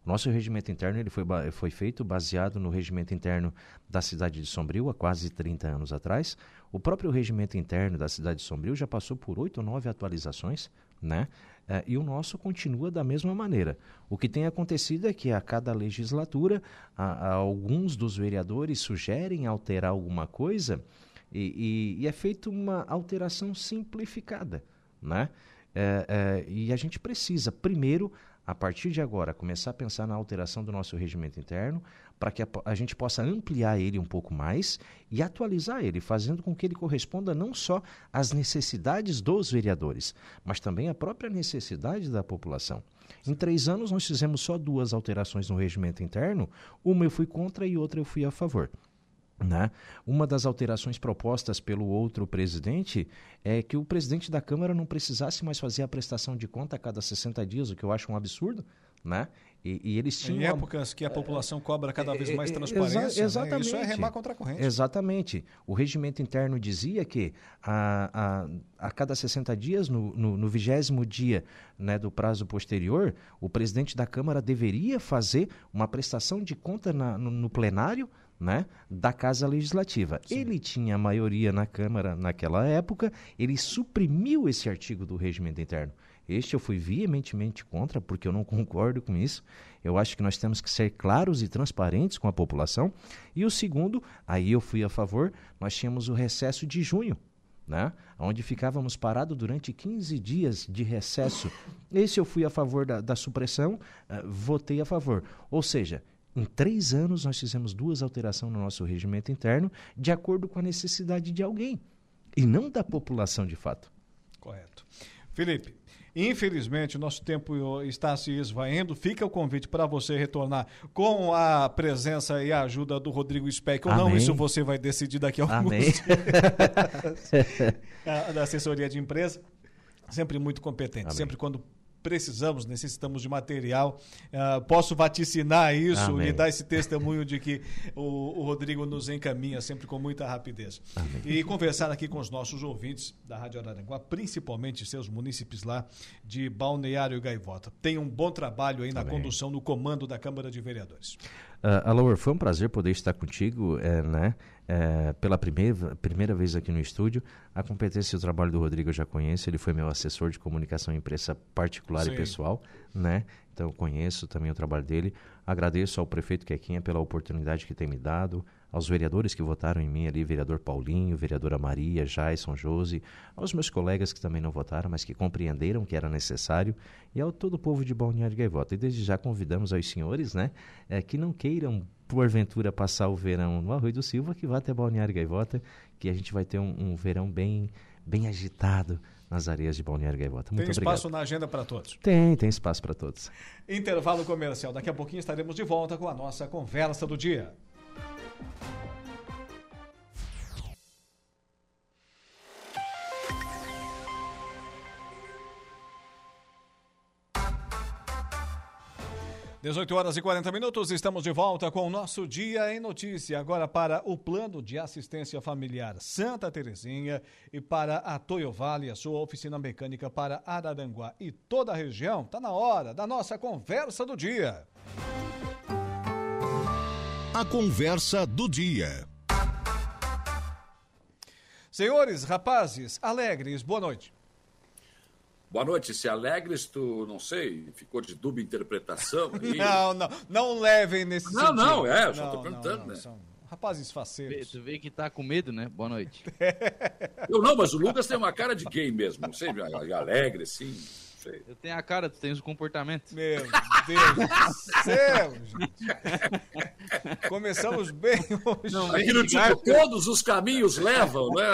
Nosso regimento interno ele foi, foi feito baseado no regimento interno da cidade de Sombrio há quase 30 anos atrás. O próprio regimento interno da cidade de Sombrio já passou por oito ou nove atualizações, né? É, e o nosso continua da mesma maneira. O que tem acontecido é que a cada legislatura, a, a alguns dos vereadores sugerem alterar alguma coisa e, e, e é feita uma alteração simplificada, né? É, é, e a gente precisa, primeiro, a partir de agora, começar a pensar na alteração do nosso regimento interno, para que a, a, gente possa ampliar ele um pouco mais e atualizar ele, fazendo com que ele corresponda não só às necessidades dos vereadores, mas também à própria necessidade da população. Em três anos, nós fizemos só duas alterações no regimento interno, uma eu fui contra e outra eu fui a favor. Né? Uma das alterações propostas pelo outro presidente é que o presidente da Câmara não precisasse mais fazer a prestação de conta a cada 60 dias, o que eu acho um absurdo. Né? E, e eles tinham. Em épocas que a população cobra cada vez mais transparência. Exa exatamente. Né? Isso é remar contra a corrente. Exatamente. O regimento interno dizia que a, a, a cada 60 dias, no, no, no vigésimo dia né, do prazo posterior, o presidente da Câmara deveria fazer uma prestação de conta na, no, no plenário né, da Casa Legislativa. Sim. Ele tinha a maioria na Câmara naquela época, ele suprimiu esse artigo do regimento interno. Este eu fui veementemente contra, porque eu não concordo com isso. Eu acho que nós temos que ser claros e transparentes com a população. E o segundo, aí eu fui a favor, nós tínhamos o recesso de junho, né? onde ficávamos parados durante 15 dias de recesso. Esse eu fui a favor da, da supressão, uh, votei a favor. Ou seja, em três anos, nós fizemos duas alterações no nosso regimento interno, de acordo com a necessidade de alguém, e não da população de fato. Correto. Felipe, infelizmente o nosso tempo está se esvaindo. Fica o convite para você retornar com a presença e a ajuda do Rodrigo Speck ou Amém. não. Isso você vai decidir daqui a alguns Amém. dias. da assessoria de empresa. Sempre muito competente. Amém. Sempre quando precisamos, necessitamos de material. Uh, posso vaticinar isso Amém. e dar esse testemunho de que o, o, Rodrigo nos encaminha sempre com muita rapidez. Amém. E conversar aqui com os nossos ouvintes da Rádio Araranguá, principalmente seus munícipes lá de Balneário e Gaivota. Tem um bom trabalho aí na Amém. condução, no comando da Câmara de Vereadores. Uh, Alaor, foi um prazer poder estar contigo, é, né? É, pela primeira, primeira vez aqui no estúdio. A competência e o trabalho do Rodrigo eu já conheço, ele foi meu assessor de comunicação e imprensa particular Sim. e pessoal, né? Então eu conheço também o trabalho dele. Agradeço ao prefeito Quequinha pela oportunidade que tem me dado, aos vereadores que votaram em mim ali, vereador Paulinho, vereadora Maria, Jaison, Josi, aos meus colegas que também não votaram, mas que compreenderam que era necessário, e ao todo o povo de Balneário Gaivota. E desde já convidamos aos senhores, né, é, que não queiram porventura passar o verão no Arroio do Silva, que vá até Balneário Gaivota, que a gente vai ter um, um verão bem, bem agitado nas areias de Balneário Gaivota. Muito tem espaço na agenda para todos? Tem, tem espaço para todos. Intervalo comercial. Daqui a pouquinho estaremos de volta com a nossa conversa do dia. 18 horas e 40 minutos, estamos de volta com o nosso Dia em Notícia. Agora para o Plano de Assistência Familiar Santa Terezinha e para a Toyo Vale, a sua oficina mecânica para Araranguá e toda a região. Está na hora da nossa conversa do dia. A conversa do dia. Senhores, rapazes, alegres, boa noite. Boa noite, se alegres, tu, não sei, ficou de dúbia interpretação aí. Não, não, não levem nesse não, sentido. Não, não, é, eu só estou perguntando, não, né? São Rapazes faceiros. Tu vê que tá com medo, né? Boa noite. Eu não, mas o Lucas tem uma cara de gay mesmo, não sei, alegre, assim. Sei. Eu tenho a cara, tu tens o comportamento. Meu Deus do céu, gente. Começamos bem hoje. Não, Aqui no tipo, todos os caminhos levam, né?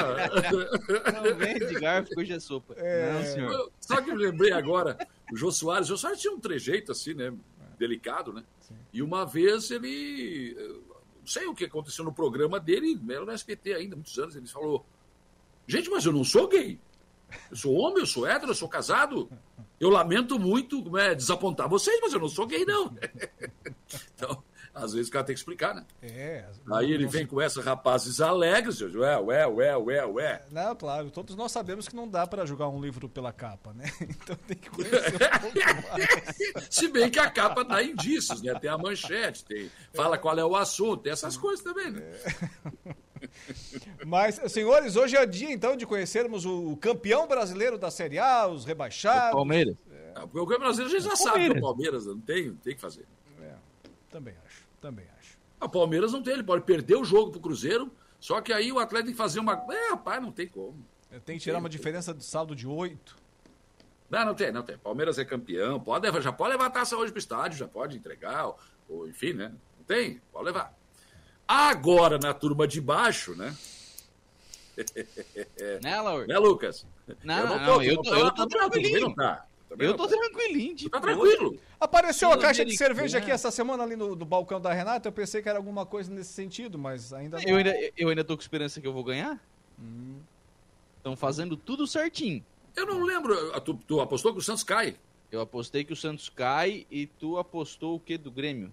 Não vem de garfo, hoje é sopa. É... Não, senhor. Só que eu lembrei agora, o Jô Soares, o Jô Soares tinha um trejeito assim, né? Delicado, né? Sim. E uma vez ele não sei o que aconteceu no programa dele, era no SPT ainda, muitos anos, ele falou: Gente, mas eu não sou gay. Eu sou homem, eu sou hétero, eu sou casado. Eu lamento muito é, desapontar vocês, mas eu não sou gay, não. então, às vezes o cara tem que explicar, né? É. Aí ele vem com essa rapazes alegres, ué, ué, ué, ué, ué. Não, claro, todos nós sabemos que não dá para julgar um livro pela capa, né? Então tem que conhecer um pouco mais. Se bem que a capa dá indícios, né? Tem a manchete, tem, fala qual é o assunto, tem essas coisas também, né? É. Mas, senhores, hoje é dia então de conhecermos o campeão brasileiro da Série A, os rebaixados. O Palmeiras. É. o campeão brasileiro a gente já sabe que é o Palmeiras, não tem, tem que fazer. É, também acho. Também acho. O Palmeiras não tem, ele pode perder o jogo pro Cruzeiro, só que aí o Atlético tem que fazer uma. É, rapaz, não tem como. Tem que tirar uma diferença de saldo de oito. Não, não tem, não tem. Palmeiras é campeão, pode já pode levar a taça hoje pro estádio, já pode entregar, ou, ou enfim, né? Não tem, pode levar. Agora, na turma de baixo, né? né, Laura? Né, Lucas? Não, eu não, tô, não, eu tô, eu tô, eu tô tranquilinho. Não tá. Também eu tô tranquilinho, tipo, tá tranquilo. Apareceu a caixa de cerveja aqui essa semana ali no, no, balcão da Renata. Eu pensei que era alguma coisa nesse sentido, mas ainda não. Eu ainda, eu ainda tô com esperança que eu vou ganhar. Estão hum. fazendo tudo certinho. Eu não lembro. Tu, tu, apostou que o Santos cai? Eu apostei que o Santos cai e tu apostou o que do Grêmio?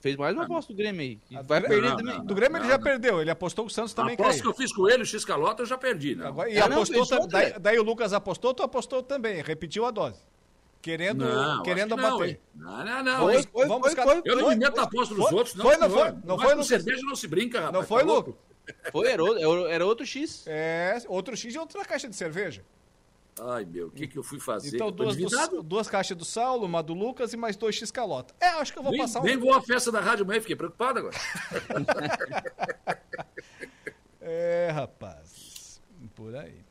Fez mais uma ah, aposta do Grêmio aí. Vai não, perder não, também. Não, do Grêmio ele já perdeu. Ele apostou que o Santos também cai. A aposta que eu fiz com ele, o X-Calota, eu já perdi, né? Agora, e ah, apostou, daí, daí, o Lucas apostou, tu apostou também. Repetiu a dose. Querendo, não, querendo não, bater. Não, não, não. Foi, foi, Vamos buscar... foi, eu não me meto a aposta dos outros, não. Foi, não foi. Não foi, Lucas. cerveja não se brinca, rapaz. Não foi, tá Lucas. Foi, era, era outro X. É, outro X e outra caixa de cerveja. Ai, meu, o que, que eu fui fazer? Então, duas, do, duas caixas do Saulo, uma do Lucas e mais dois X-calota. É, acho que eu vou nem, passar um. Nem vou à festa da Rádio Mãe, fiquei preocupado agora. é, rapaz. Por aí.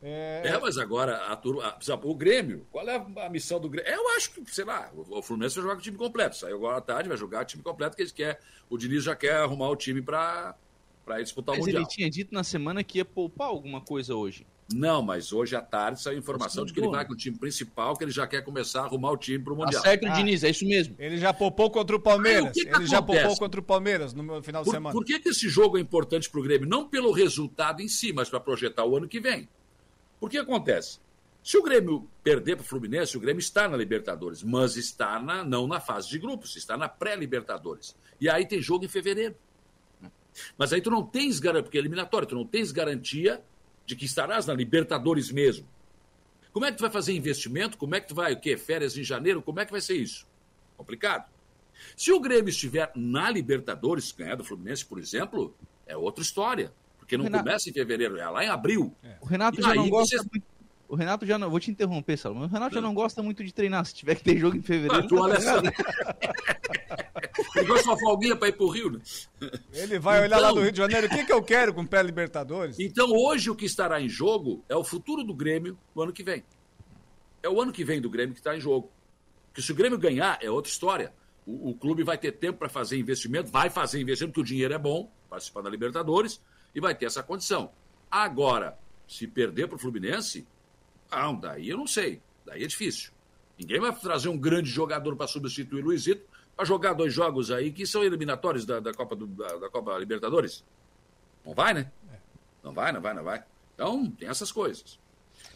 É... é, mas agora, a turma, o Grêmio, qual é a missão do Grêmio? Eu acho que, sei lá, o Fluminense vai jogar com o time completo. Saiu agora à tarde, vai jogar o time completo, que eles quer, o Diniz já quer arrumar o time para disputar mas o Mundial. Mas ele tinha dito na semana que ia poupar alguma coisa hoje. Não, mas hoje à tarde saiu a informação de que ele vai com o time principal, que ele já quer começar a arrumar o time para o Mundial. Acerta o ah, Diniz, é isso mesmo. Ele já poupou contra o Palmeiras. que que ele acontece? já poupou contra o Palmeiras no final por, de semana. Por que, que esse jogo é importante para o Grêmio? Não pelo resultado em si, mas para projetar o ano que vem. Por que acontece? Se o Grêmio perder para o Fluminense, o Grêmio está na Libertadores, mas está na, não na fase de grupos, está na pré-Libertadores. E aí tem jogo em fevereiro. Mas aí tu não tens garantia, porque é eliminatório, tu não tens garantia de que estarás na Libertadores mesmo. Como é que tu vai fazer investimento? Como é que tu vai, o quê? Férias em janeiro? Como é que vai ser isso? Complicado. Se o Grêmio estiver na Libertadores, ganhar do Fluminense, por exemplo, é outra história. Porque não Renato... começa em fevereiro, é lá em abril. É. O Renato e já não gosta você... O Renato já não. Vou te interromper, Salomão. O Renato não. já não gosta muito de treinar. Se tiver que ter jogo em fevereiro. Ah, tu olha só. Ele gosta de uma folguinha para ir pro Rio, né? Ele vai então, olhar lá do Rio de Janeiro. O que, que eu quero com o pé Libertadores? Então, hoje, o que estará em jogo é o futuro do Grêmio no ano que vem. É o ano que vem do Grêmio que está em jogo. Porque se o Grêmio ganhar, é outra história. O, o clube vai ter tempo para fazer investimento, vai fazer investimento, porque o dinheiro é bom, participar da Libertadores, e vai ter essa condição. Agora, se perder para o Fluminense, ah, daí eu não sei. Daí é difícil. Ninguém vai trazer um grande jogador para substituir o Luizito para jogar dois jogos aí que são eliminatórios da, da Copa, do, da, da, Copa Libertadores. Não vai, né? Não vai, não vai, não vai. Então, tem essas coisas.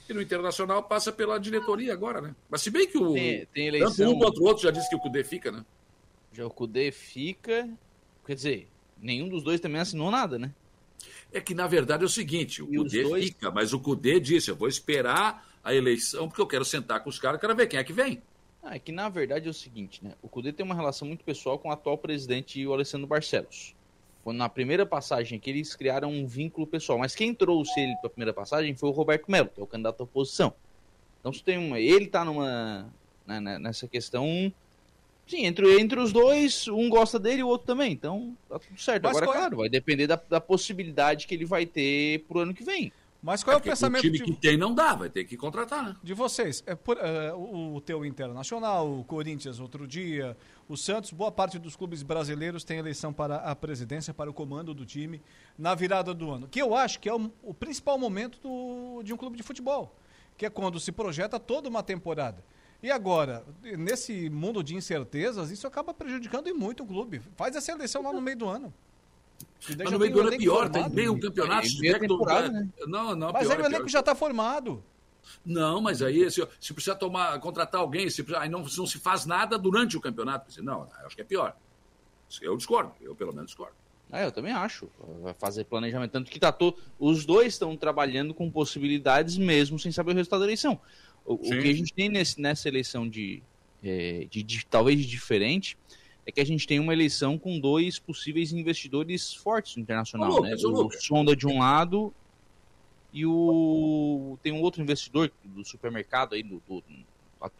E no Internacional passa pela diretoria agora, né? Mas se bem que o. Tem, tem eleição... Tanto um quanto o outro já disse que o Cudê fica, né? Já o Cudê fica. Quer dizer, nenhum dos dois também assinou nada, né? É que, na verdade, é o seguinte: o Cudê dois... fica, mas o Cudê disse: eu vou esperar a eleição, porque eu quero sentar com os caras, quero ver quem é que vem. Ah, é que na verdade é o seguinte, né? O Cudê tem uma relação muito pessoal com o atual presidente, o Alessandro Barcelos. Foi na primeira passagem que eles criaram um vínculo pessoal. Mas quem trouxe ele para a primeira passagem foi o Roberto Melo, que é o candidato à oposição. Então, se tem uma, ele está numa né, né, nessa questão Sim, entre, entre os dois, um gosta dele e o outro também. Então, tá tudo certo. Mas Agora, qual... É? claro, vai depender da, da possibilidade que ele vai ter pro ano que vem. Mas qual é, é o pensamento? O time de... que tem não dá, vai ter que contratar, né? De vocês. É por, uh, o, o teu Internacional, o Corinthians outro dia, o Santos, boa parte dos clubes brasileiros tem eleição para a presidência, para o comando do time na virada do ano. Que eu acho que é o, o principal momento do, de um clube de futebol. Que é quando se projeta toda uma temporada. E agora, nesse mundo de incertezas, isso acaba prejudicando e muito o clube. Faz essa eleição lá no meio do ano. Mas no meio do ano é pior, tem meio campeonato. É, temporada, né? Não, não, mas pior, aí o é elenco já está formado. Não, mas aí se, se precisa tomar, contratar alguém, se, aí não, não se faz nada durante o campeonato. Não, acho que é pior. Eu discordo, eu pelo menos discordo. É, eu também acho. Vai fazer planejamento. Tanto que tá todo, os dois estão trabalhando com possibilidades mesmo sem saber o resultado da eleição. O, o que a gente tem nesse, nessa eleição de, é, de, de, talvez de diferente é que a gente tem uma eleição com dois possíveis investidores fortes no internacional, ô, né? O, o Sonda de um lado e o tem um outro investidor do supermercado aí do, do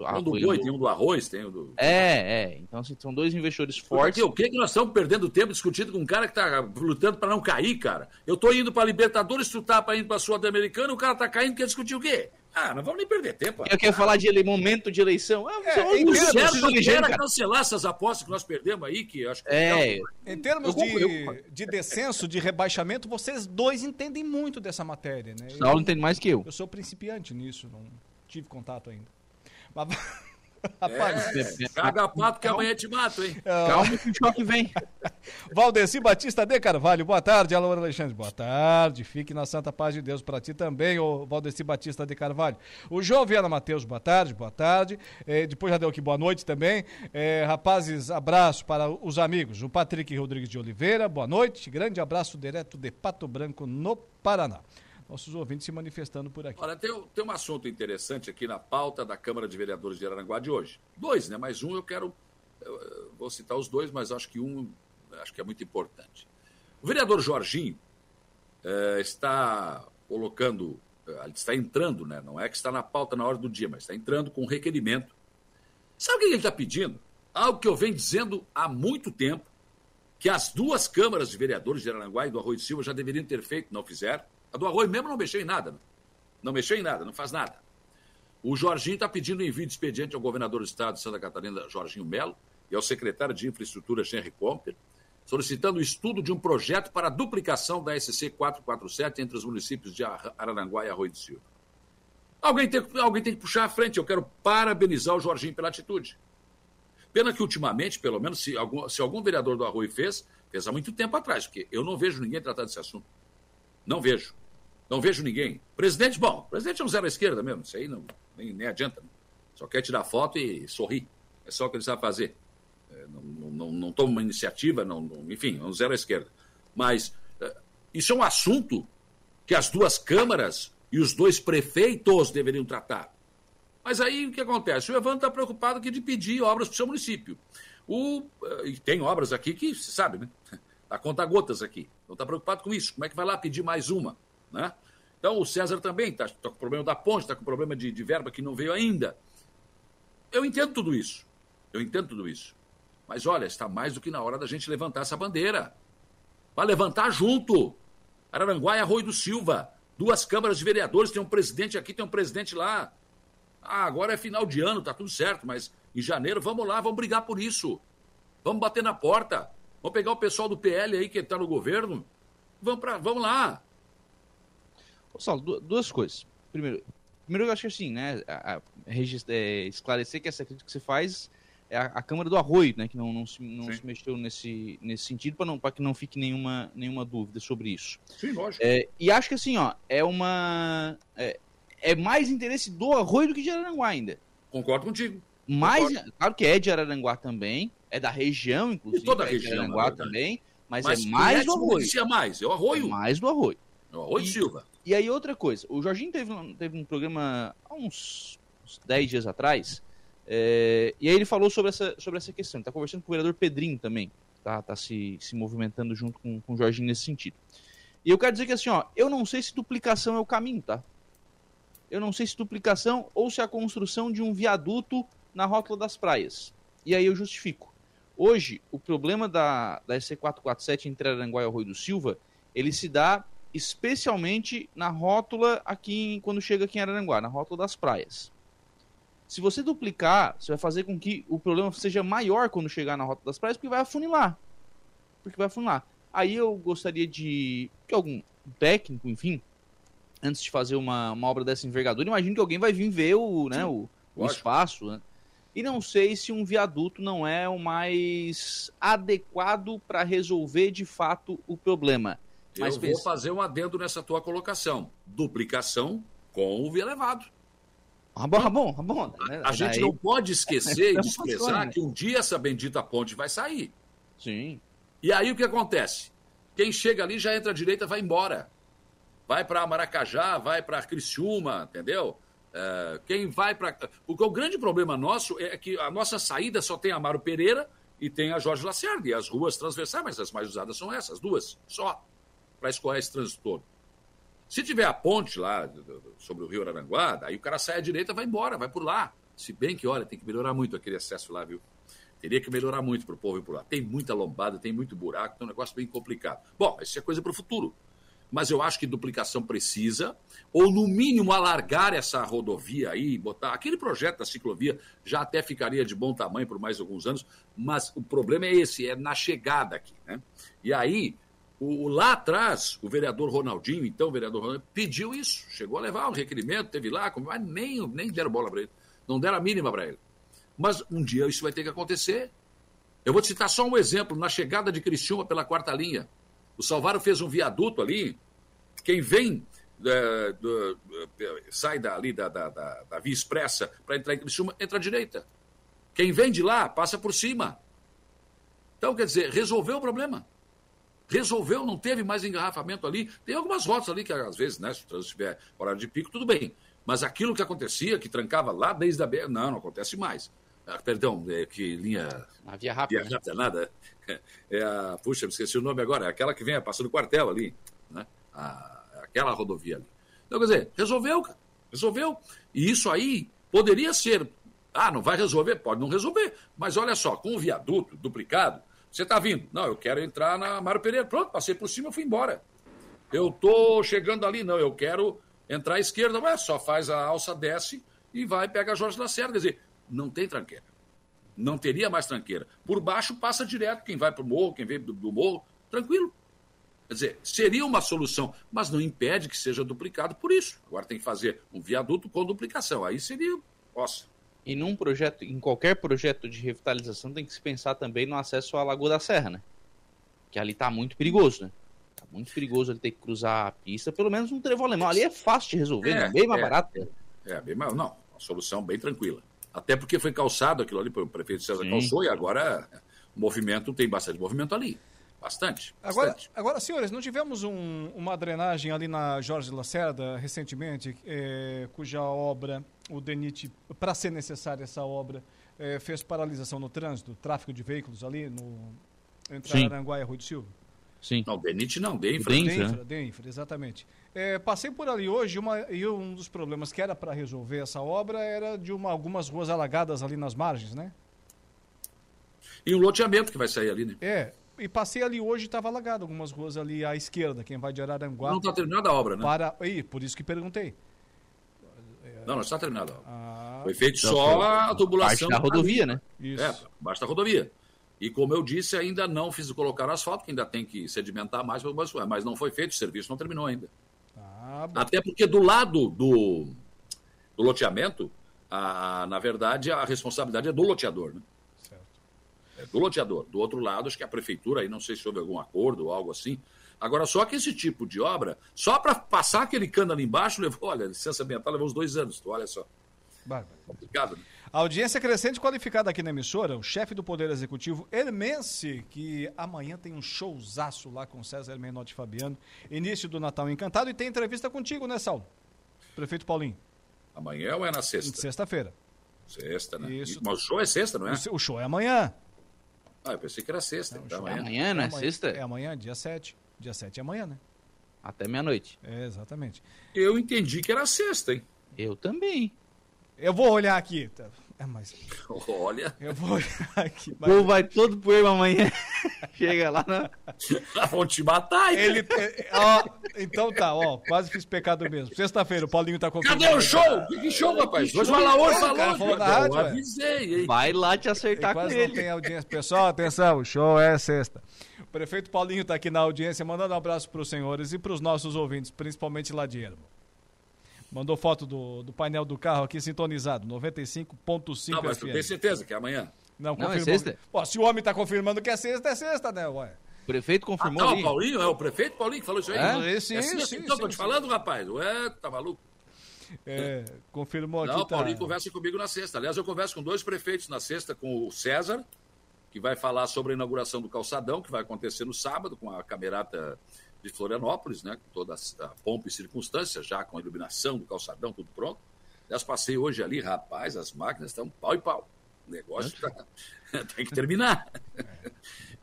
a, um do boi, do... tem um do arroz, tem um do. É, é. Então, assim, são dois investidores fortes. o que, que nós estamos perdendo tempo discutindo com um cara que está lutando para não cair, cara? Eu estou indo para Libertadores, tu tá para indo para Sul-Americana, o cara está caindo, quer discutir o quê? Ah, não vamos nem perder tempo. Eu quero falar de ele, momento de eleição. Ah, é, em certo, era cancelar essas apostas que nós perdemos aí, que acho que. É. Em termos eu, de, eu, de descenso, de rebaixamento, vocês dois entendem muito dessa matéria, né? Saulo entende mais que eu. Eu sou principiante nisso, não tive contato ainda. Mas... Rapaz, é, caga pato que amanhã te mato, hein? Calma que o choque vem. Valdeci Batista de Carvalho, boa tarde. Alô, Alexandre, boa tarde. Fique na santa paz de Deus para ti também, ô Valdeci Batista de Carvalho. O João Viana Matheus, boa tarde, boa tarde. É, depois já deu aqui boa noite também. É, rapazes, abraço para os amigos. O Patrick Rodrigues de Oliveira, boa noite. Grande abraço direto de Pato Branco, no Paraná nossos ouvintes se manifestando por aqui. Olha, tem, tem um assunto interessante aqui na pauta da Câmara de Vereadores de Araranguá de hoje. Dois, né? Mais um eu quero. Eu vou citar os dois, mas acho que um acho que é muito importante. O vereador Jorginho eh, está colocando, eh, está entrando, né? Não é que está na pauta na hora do dia, mas está entrando com um requerimento. Sabe o que ele está pedindo? Algo que eu venho dizendo há muito tempo, que as duas câmaras de vereadores de Araranguá e do Arroio de Silva já deveriam ter feito, não fizeram. A do Arroio mesmo não mexeu em nada. Não mexeu em nada, não faz nada. O Jorginho está pedindo envio de expediente ao governador do estado de Santa Catarina, Jorginho Melo, e ao secretário de Infraestrutura, Henry Comper, solicitando o estudo de um projeto para a duplicação da SC 447 entre os municípios de Araranguá e Arroio do Silva. Alguém tem, alguém tem que puxar à frente. Eu quero parabenizar o Jorginho pela atitude. Pena que ultimamente, pelo menos, se algum, se algum vereador do Arroio fez, fez há muito tempo atrás, porque eu não vejo ninguém tratar desse assunto. Não vejo. Não vejo ninguém. Presidente, bom, presidente é um zero à esquerda mesmo, isso aí não, nem, nem adianta. Só quer tirar foto e sorrir. É só o que ele sabe fazer. É, não, não, não, toma uma iniciativa, não, não, enfim, é um zero à esquerda. Mas é, isso é um assunto que as duas câmaras e os dois prefeitos deveriam tratar. Mas aí o que acontece? O Evandro está preocupado aqui de pedir obras para o seu município. O, é, e tem obras aqui que, você sabe, né? A conta gotas aqui. Não está preocupado com isso. Como é que vai lá pedir mais uma? Né? Então o César também está tá com problema da ponte, está com problema de, de verba que não veio ainda. Eu entendo tudo isso. Eu entendo tudo isso. Mas olha, está mais do que na hora da gente levantar essa bandeira. Para levantar junto. Araranguá e Arroio do Silva. Duas câmaras de vereadores, tem um presidente aqui, tem um presidente lá. Ah, agora é final de ano, tá tudo certo, mas em janeiro vamos lá, vamos brigar por isso. Vamos bater na porta. Vamos pegar o pessoal do PL aí que está no governo. Vamos, pra, vamos lá. Saulo, duas coisas. Primeiro, primeiro eu acho que assim, né? A, a, é, esclarecer que essa crítica que você faz é a, a Câmara do Arroio, né? Que não, não, se, não se mexeu nesse, nesse sentido para que não fique nenhuma, nenhuma dúvida sobre isso. Sim, lógico. É, e acho que assim, ó, é uma. É, é mais interesse do Arroio do que de Araranguá ainda. Concordo contigo. Mas, claro que é de Araranguá também, é da região, inclusive. E toda a é região. De Araranguá também, mas, mas é mais do arroio. É mais, é o arroio. É mais do arroio. É o arroio e, Silva. E aí outra coisa, o Jorginho teve, teve um programa há uns, uns 10 dias atrás, é, e aí ele falou sobre essa, sobre essa questão. Ele tá conversando com o vereador Pedrinho também, tá, tá se, se movimentando junto com, com o Jorginho nesse sentido. E eu quero dizer que assim, ó, eu não sei se duplicação é o caminho, tá? Eu não sei se duplicação ou se a construção de um viaduto na rótula das praias. E aí eu justifico. Hoje, o problema da, da SC447 entre Aranguá e Arroio do Silva, ele se dá especialmente na rótula aqui quando chega aqui em Araranguá, na rótula das praias. Se você duplicar, você vai fazer com que o problema seja maior quando chegar na rótula das praias, porque vai afunilar. Porque vai afunilar. Aí eu gostaria de que algum técnico, enfim, antes de fazer uma, uma obra dessa envergadura, imagino que alguém vai vir ver o, né, o, o espaço, né? E não sei se um viaduto não é o mais adequado para resolver de fato o problema. Mas eu vou fazer um adendo nessa tua colocação. Duplicação com o via elevado. Bom, bom, ah, bom. A, a gente não pode esquecer e desprezar que um dia essa bendita ponte vai sair. Sim. E aí o que acontece? Quem chega ali já entra à direita vai embora. Vai para Maracajá, vai para Criciúma, entendeu? É, quem vai para. Porque o grande problema nosso é que a nossa saída só tem a Amaro Pereira e tem a Jorge Lacerda. E as ruas transversais, mas as mais usadas são essas duas, só para escoar esse trânsito todo. Se tiver a ponte lá sobre o Rio Aranguá, aí o cara sai à direita vai embora, vai por lá. Se bem que, olha, tem que melhorar muito aquele acesso lá, viu? Teria que melhorar muito para o povo ir por lá. Tem muita lombada, tem muito buraco, tem um negócio bem complicado. Bom, isso é coisa para o futuro. Mas eu acho que duplicação precisa, ou no mínimo alargar essa rodovia aí, botar. Aquele projeto da ciclovia já até ficaria de bom tamanho por mais alguns anos, mas o problema é esse, é na chegada aqui. Né? E aí, o, lá atrás, o vereador Ronaldinho, então o vereador Ronaldinho, pediu isso. Chegou a levar um requerimento, teve lá, mas nem, nem deram bola para ele. Não deram a mínima para ele. Mas um dia isso vai ter que acontecer. Eu vou te citar só um exemplo. Na chegada de Criciúma pela quarta linha, o Salvaro fez um viaduto ali. Quem vem é, do, sai dali da, da, da, da Via Expressa para entrar em Criciúma, entra à direita. Quem vem de lá, passa por cima. Então, quer dizer, resolveu o problema resolveu, não teve mais engarrafamento ali. Tem algumas rotas ali que, às vezes, né, se o trânsito tiver horário de pico, tudo bem. Mas aquilo que acontecia, que trancava lá desde a BR, não, não acontece mais. Ah, perdão, é que linha. A via rápida. Via rápida, nada. É a, puxa, me esqueci o nome agora, é aquela que vem passando o quartel ali, né? A, aquela rodovia ali. Então, quer dizer, resolveu, cara. Resolveu. E isso aí poderia ser. Ah, não vai resolver? Pode não resolver. Mas olha só, com o viaduto duplicado, você está vindo? Não, eu quero entrar na Mário Pereira. Pronto, passei por cima e fui embora. Eu tô chegando ali, não, eu quero entrar à esquerda. Ué, só faz a alça, desce e vai pega Jorge Lacerda. Quer dizer, não tem tranqueira. Não teria mais tranqueira. Por baixo passa direto quem vai para o morro, quem vem do, do morro, tranquilo. Quer dizer, seria uma solução, mas não impede que seja duplicado por isso. Agora tem que fazer um viaduto com duplicação. Aí seria, nossa, e num projeto, em qualquer projeto de revitalização, tem que se pensar também no acesso à Lagoa da Serra, né? Que ali tá muito perigoso, né? Tá muito perigoso ele ter que cruzar a pista, pelo menos um trevo alemão. Ali é fácil de resolver, é, né? bem mais é, barato. É, é, bem mais. Não, uma solução bem tranquila. Até porque foi calçado aquilo ali, o prefeito César Sim. calçou, e agora o movimento tem bastante movimento ali. Bastante. Agora, agora senhores, não tivemos um, uma drenagem ali na Jorge Lacerda recentemente, é, cuja obra, o DENIT, para ser necessária essa obra, é, fez paralisação no trânsito, tráfego de veículos ali no, entre Sim. Aranguá e Rui do Silva? Sim. Não, DENIT não, DENFRA. DENFRA, DENFRA exatamente. É, passei por ali hoje uma, e um dos problemas que era para resolver essa obra era de uma, algumas ruas alagadas ali nas margens, né? E um loteamento que vai sair ali, né? É, e passei ali hoje estava alagado algumas ruas ali à esquerda, quem vai de Araranguá. Não está terminada a obra, né? Para... Aí, por isso que perguntei. Não, não está obra. Ah, Foi feito só a tubulação. da rodovia, né? Isso. É, basta a rodovia. E como eu disse, ainda não fiz colocar asfalto, que ainda tem que sedimentar mais, mas não foi feito, o serviço não terminou ainda. Ah, Até porque do lado do, do loteamento, a, na verdade, a responsabilidade é do loteador, né? É do loteador. Do outro lado, acho que a prefeitura, aí não sei se houve algum acordo ou algo assim. Agora, só que esse tipo de obra, só para passar aquele cano ali embaixo, levou, olha, licença ambiental levou uns dois anos, tu olha só. Bárbaro. Complicado, né? A audiência crescente qualificada aqui na emissora, o chefe do Poder Executivo, Hermense, que amanhã tem um showzaço lá com César Menotti Fabiano, início do Natal Encantado, e tem entrevista contigo, né, Saulo? Prefeito Paulinho. Amanhã ou é na sexta? Sexta-feira. Sexta, né? Isso. Mas o show é sexta, não é? O show é amanhã. Ah, eu pensei que era sexta. Não, então, é amanhã, não é, é sexta? É amanhã, dia 7. Dia 7 é amanhã, né? Até meia-noite. É, exatamente. Eu entendi que era sexta, hein? Eu também. Eu vou olhar aqui. É, mas... Olha. Eu vou aqui. Mas... O vai todo poema amanhã. Chega lá na. Vão te matar, Ele, é, ó, Então tá, ó. Quase fiz pecado mesmo. Sexta-feira, o Paulinho tá confirmando. Cadê o show? Que, que show, rapaz? Hoje vai lá hoje, falou. Rádio, eu avisei, hein? Vai lá te acertar com ele. não tem audiência. Pessoal, atenção, o show é sexta. O prefeito Paulinho tá aqui na audiência, mandando um abraço pros senhores e pros nossos ouvintes, principalmente lá de Ermo. Mandou foto do, do painel do carro aqui sintonizado, 95.5 Não, mas tu tem certeza que é amanhã? Não, Não é sexta? Pô, se o homem está confirmando que é sexta, é sexta, né, ué? O prefeito confirmou ah, não, ali. Paulinho, é o prefeito Paulinho que falou isso aí? É? Sim, é sim, sim, então, sim, tô te falando, rapaz. Ué, tá maluco? É, confirmou aqui. Não, tá... Paulinho conversa comigo na sexta. Aliás, eu converso com dois prefeitos na sexta, com o César, que vai falar sobre a inauguração do calçadão, que vai acontecer no sábado, com a camerata de Florianópolis, né, com toda a pompa e circunstância, já com a iluminação do calçadão, tudo pronto. Aliás, passei hoje ali, rapaz, as máquinas estão pau e pau. O negócio tá... tem que terminar.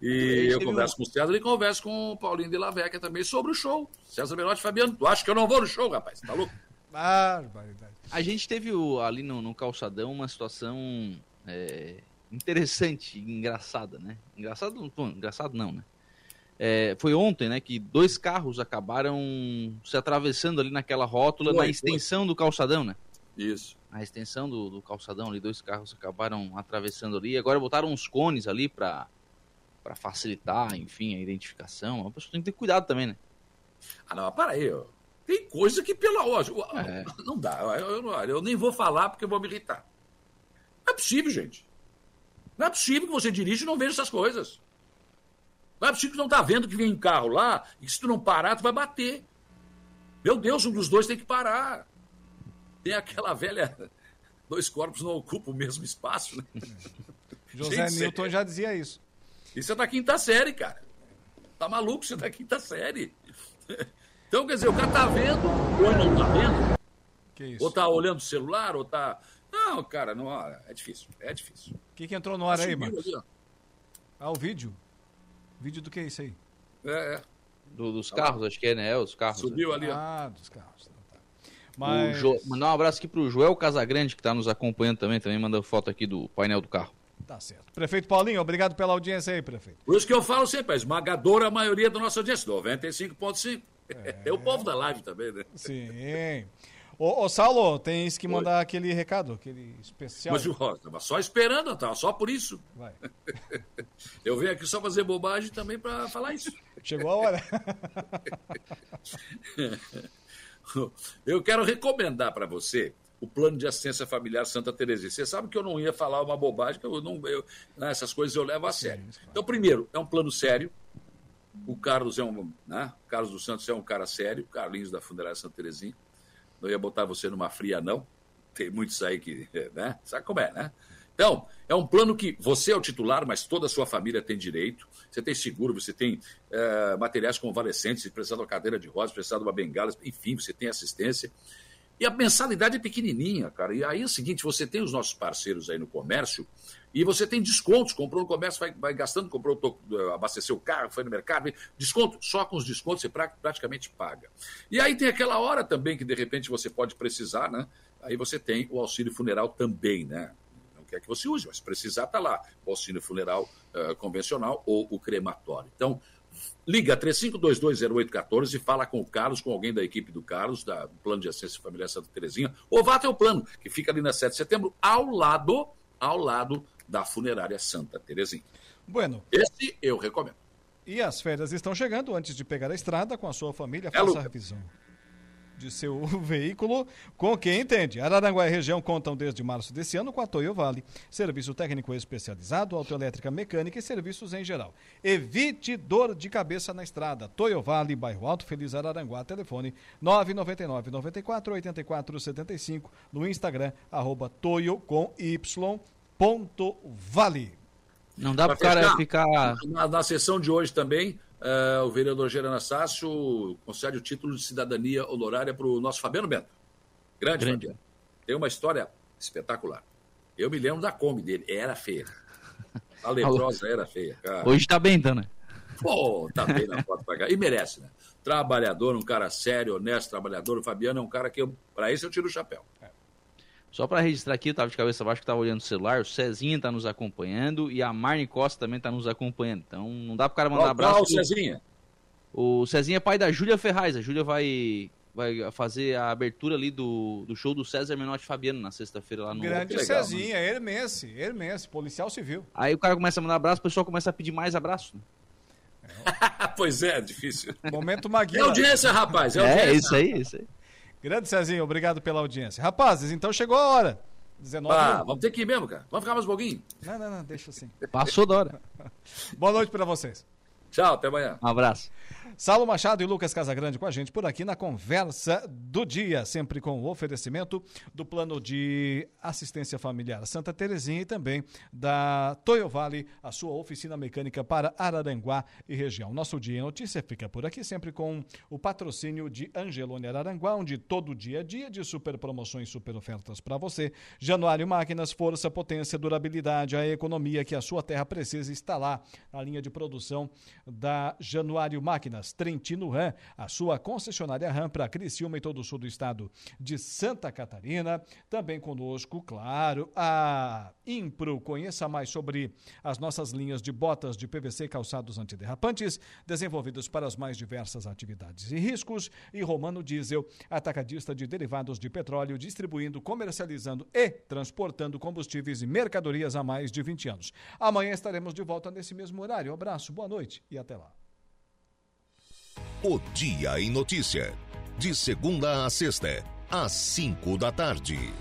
E eu converso com o César e converso com o Paulinho de Laveca também sobre o show. César Menotti Fabiano, tu acha que eu não vou no show, rapaz? Tá louco? Barbaridade. A gente teve o, ali no, no, calçadão uma situação é, interessante, engraçada, né? Engraçado, engraçado não, né? É, foi ontem, né, que dois carros acabaram se atravessando ali naquela rótula, foi, na extensão foi. do calçadão, né? Isso. Na extensão do, do, calçadão ali, dois carros acabaram atravessando ali. Agora botaram uns cones ali para para facilitar, enfim, a identificação. A pessoa tem que ter cuidado também, né? Ah, não, para aí, ó. Tem coisa que pela hora. É. Não dá. Eu, eu, eu, nem vou falar porque eu vou me irritar. Não é possível, gente. Não é possível que você dirige e não veja essas coisas. Não é possível que não está vendo que vem um carro lá e que se tu não parar, tu vai bater. Meu Deus, um dos dois tem que parar. Tem aquela velha. Dois corpos não ocupam o mesmo espaço, né? José Gente, Newton já dizia isso. Isso é da quinta série, cara. Tá maluco, isso é da quinta série. Então, quer dizer, o cara tá vendo, ou não tá vendo. Ou tá olhando o celular, ou tá. Não, cara, não, é difícil. É difícil. O que, que entrou no ar aí, mano? Ah, o vídeo? Vídeo do que é isso aí? É, é. Do, dos carros, acho que é, né? Os carros. Subiu né? ali, ó. Ah, dos carros. Tá. tá. Mas... Jo... Mandar um abraço aqui pro Joel Casagrande, que está nos acompanhando também, também mandando foto aqui do painel do carro. Tá certo. Prefeito Paulinho, obrigado pela audiência aí, prefeito. Por isso que eu falo sempre, a esmagadora maioria da nossa audiência, 95,5. É... é o povo da live também, né? Sim. Ô, ô, Saulo, tens que mandar Oi. aquele recado, aquele especial. Mas eu estava só esperando, tava só por isso. Vai. eu venho aqui só fazer bobagem também para falar isso. Chegou a hora. eu quero recomendar para você o plano de assistência familiar Santa Terezinha. Você sabe que eu não ia falar uma bobagem, que eu não, eu, né, essas coisas eu levo a sério. Então, primeiro, é um plano sério. O Carlos é um, né? Carlos dos Santos é um cara sério, Carlinhos da Fundarária Santa Terezinha não ia botar você numa fria, não. Tem muitos aí que, né? Sabe como é, né? Então, é um plano que você é o titular, mas toda a sua família tem direito. Você tem seguro, você tem é, materiais convalescentes, se precisar de uma cadeira de rodas, se precisar de uma bengala, enfim, você tem assistência. E a mensalidade é pequenininha, cara. E aí é o seguinte, você tem os nossos parceiros aí no comércio e você tem descontos. Comprou no comércio, vai, vai gastando, comprou, abasteceu o carro, foi no mercado, desconto. Só com os descontos você praticamente paga. E aí tem aquela hora também que de repente você pode precisar, né? Aí você tem o auxílio funeral também, né? Não quer que você use, mas precisar, tá lá. O auxílio funeral uh, convencional ou o crematório. Então, Liga 35220814 e fala com o Carlos, com alguém da equipe do Carlos, da, do Plano de Assistência Familiar Santa Terezinha, ou vá até o plano, que fica ali na 7 de setembro, ao lado, ao lado da funerária Santa Terezinha. Bueno. Esse eu recomendo. E as férias estão chegando. Antes de pegar a estrada com a sua família, faça é, a revisão de seu veículo com quem entende. Araranguá e região contam desde março desse ano com a Toyo Vale, serviço técnico especializado, autoelétrica mecânica e serviços em geral. Evite dor de cabeça na estrada. Toyo Vale, bairro Alto Feliz Araranguá, telefone 999 94 84 75 no Instagram, arroba Toyo com Y, ponto Vale. Não dá para o cara ficar. Na, na sessão de hoje também, Uh, o vereador Gerana Sácio concede o título de cidadania honorária para o nosso Fabiano Bento. Grande, Grande. Fabiano. Tem uma história espetacular. Eu me lembro da Kombi dele. Era feia. A leprosa era feia. Cara. Hoje está bem, né? Pô, tá bem na foto pra cá. E merece, né? Trabalhador, um cara sério, honesto, trabalhador. O Fabiano é um cara que, para isso, eu tiro o chapéu. É. Só para registrar aqui, eu tava de cabeça baixa que tava olhando o celular, o Cezinha está nos acompanhando e a Marne Costa também está nos acompanhando. Então não dá pro cara mandar abraço. Qual o Cezinha? O Cezinha é pai da Júlia Ferraz. A Júlia vai vai fazer a abertura ali do, do show do César Menotti Fabiano na sexta-feira lá no Grande legal, Cezinha, mano. Hermense, Hermense, policial civil. Aí o cara começa a mandar abraço, o pessoal começa a pedir mais abraço. Né? pois é, difícil. Momento Maguila. É audiência, rapaz. É, é audiência. é isso aí, isso aí. Grande Cezinho, obrigado pela audiência. Rapazes, então chegou a hora. 19 ah, vamos ter que ir mesmo, cara. Vamos ficar mais um pouquinho? Não, não, não, deixa assim. Passou da hora. Boa noite para vocês. Tchau, até amanhã. Um abraço. Saulo Machado e Lucas Casagrande com a gente por aqui na conversa do dia, sempre com o oferecimento do plano de assistência familiar Santa Terezinha e também da Toyo Vale, a sua oficina mecânica para Araranguá e região. Nosso dia em notícia fica por aqui sempre com o patrocínio de Angelone Araranguá, onde todo dia é dia de super promoções, super ofertas para você. Januário Máquinas, força, potência, durabilidade, a economia que a sua terra precisa está lá na linha de produção da Januário Máquinas. Trentino Ram, a sua concessionária Ram para Criciúma e todo o sul do estado de Santa Catarina. Também conosco, claro, a Impro. Conheça mais sobre as nossas linhas de botas de PVC calçados antiderrapantes, desenvolvidos para as mais diversas atividades e riscos. E Romano Diesel, atacadista de derivados de petróleo, distribuindo, comercializando e transportando combustíveis e mercadorias há mais de 20 anos. Amanhã estaremos de volta nesse mesmo horário. Um abraço, boa noite e até lá. O Dia em Notícia. De segunda a sexta, às cinco da tarde.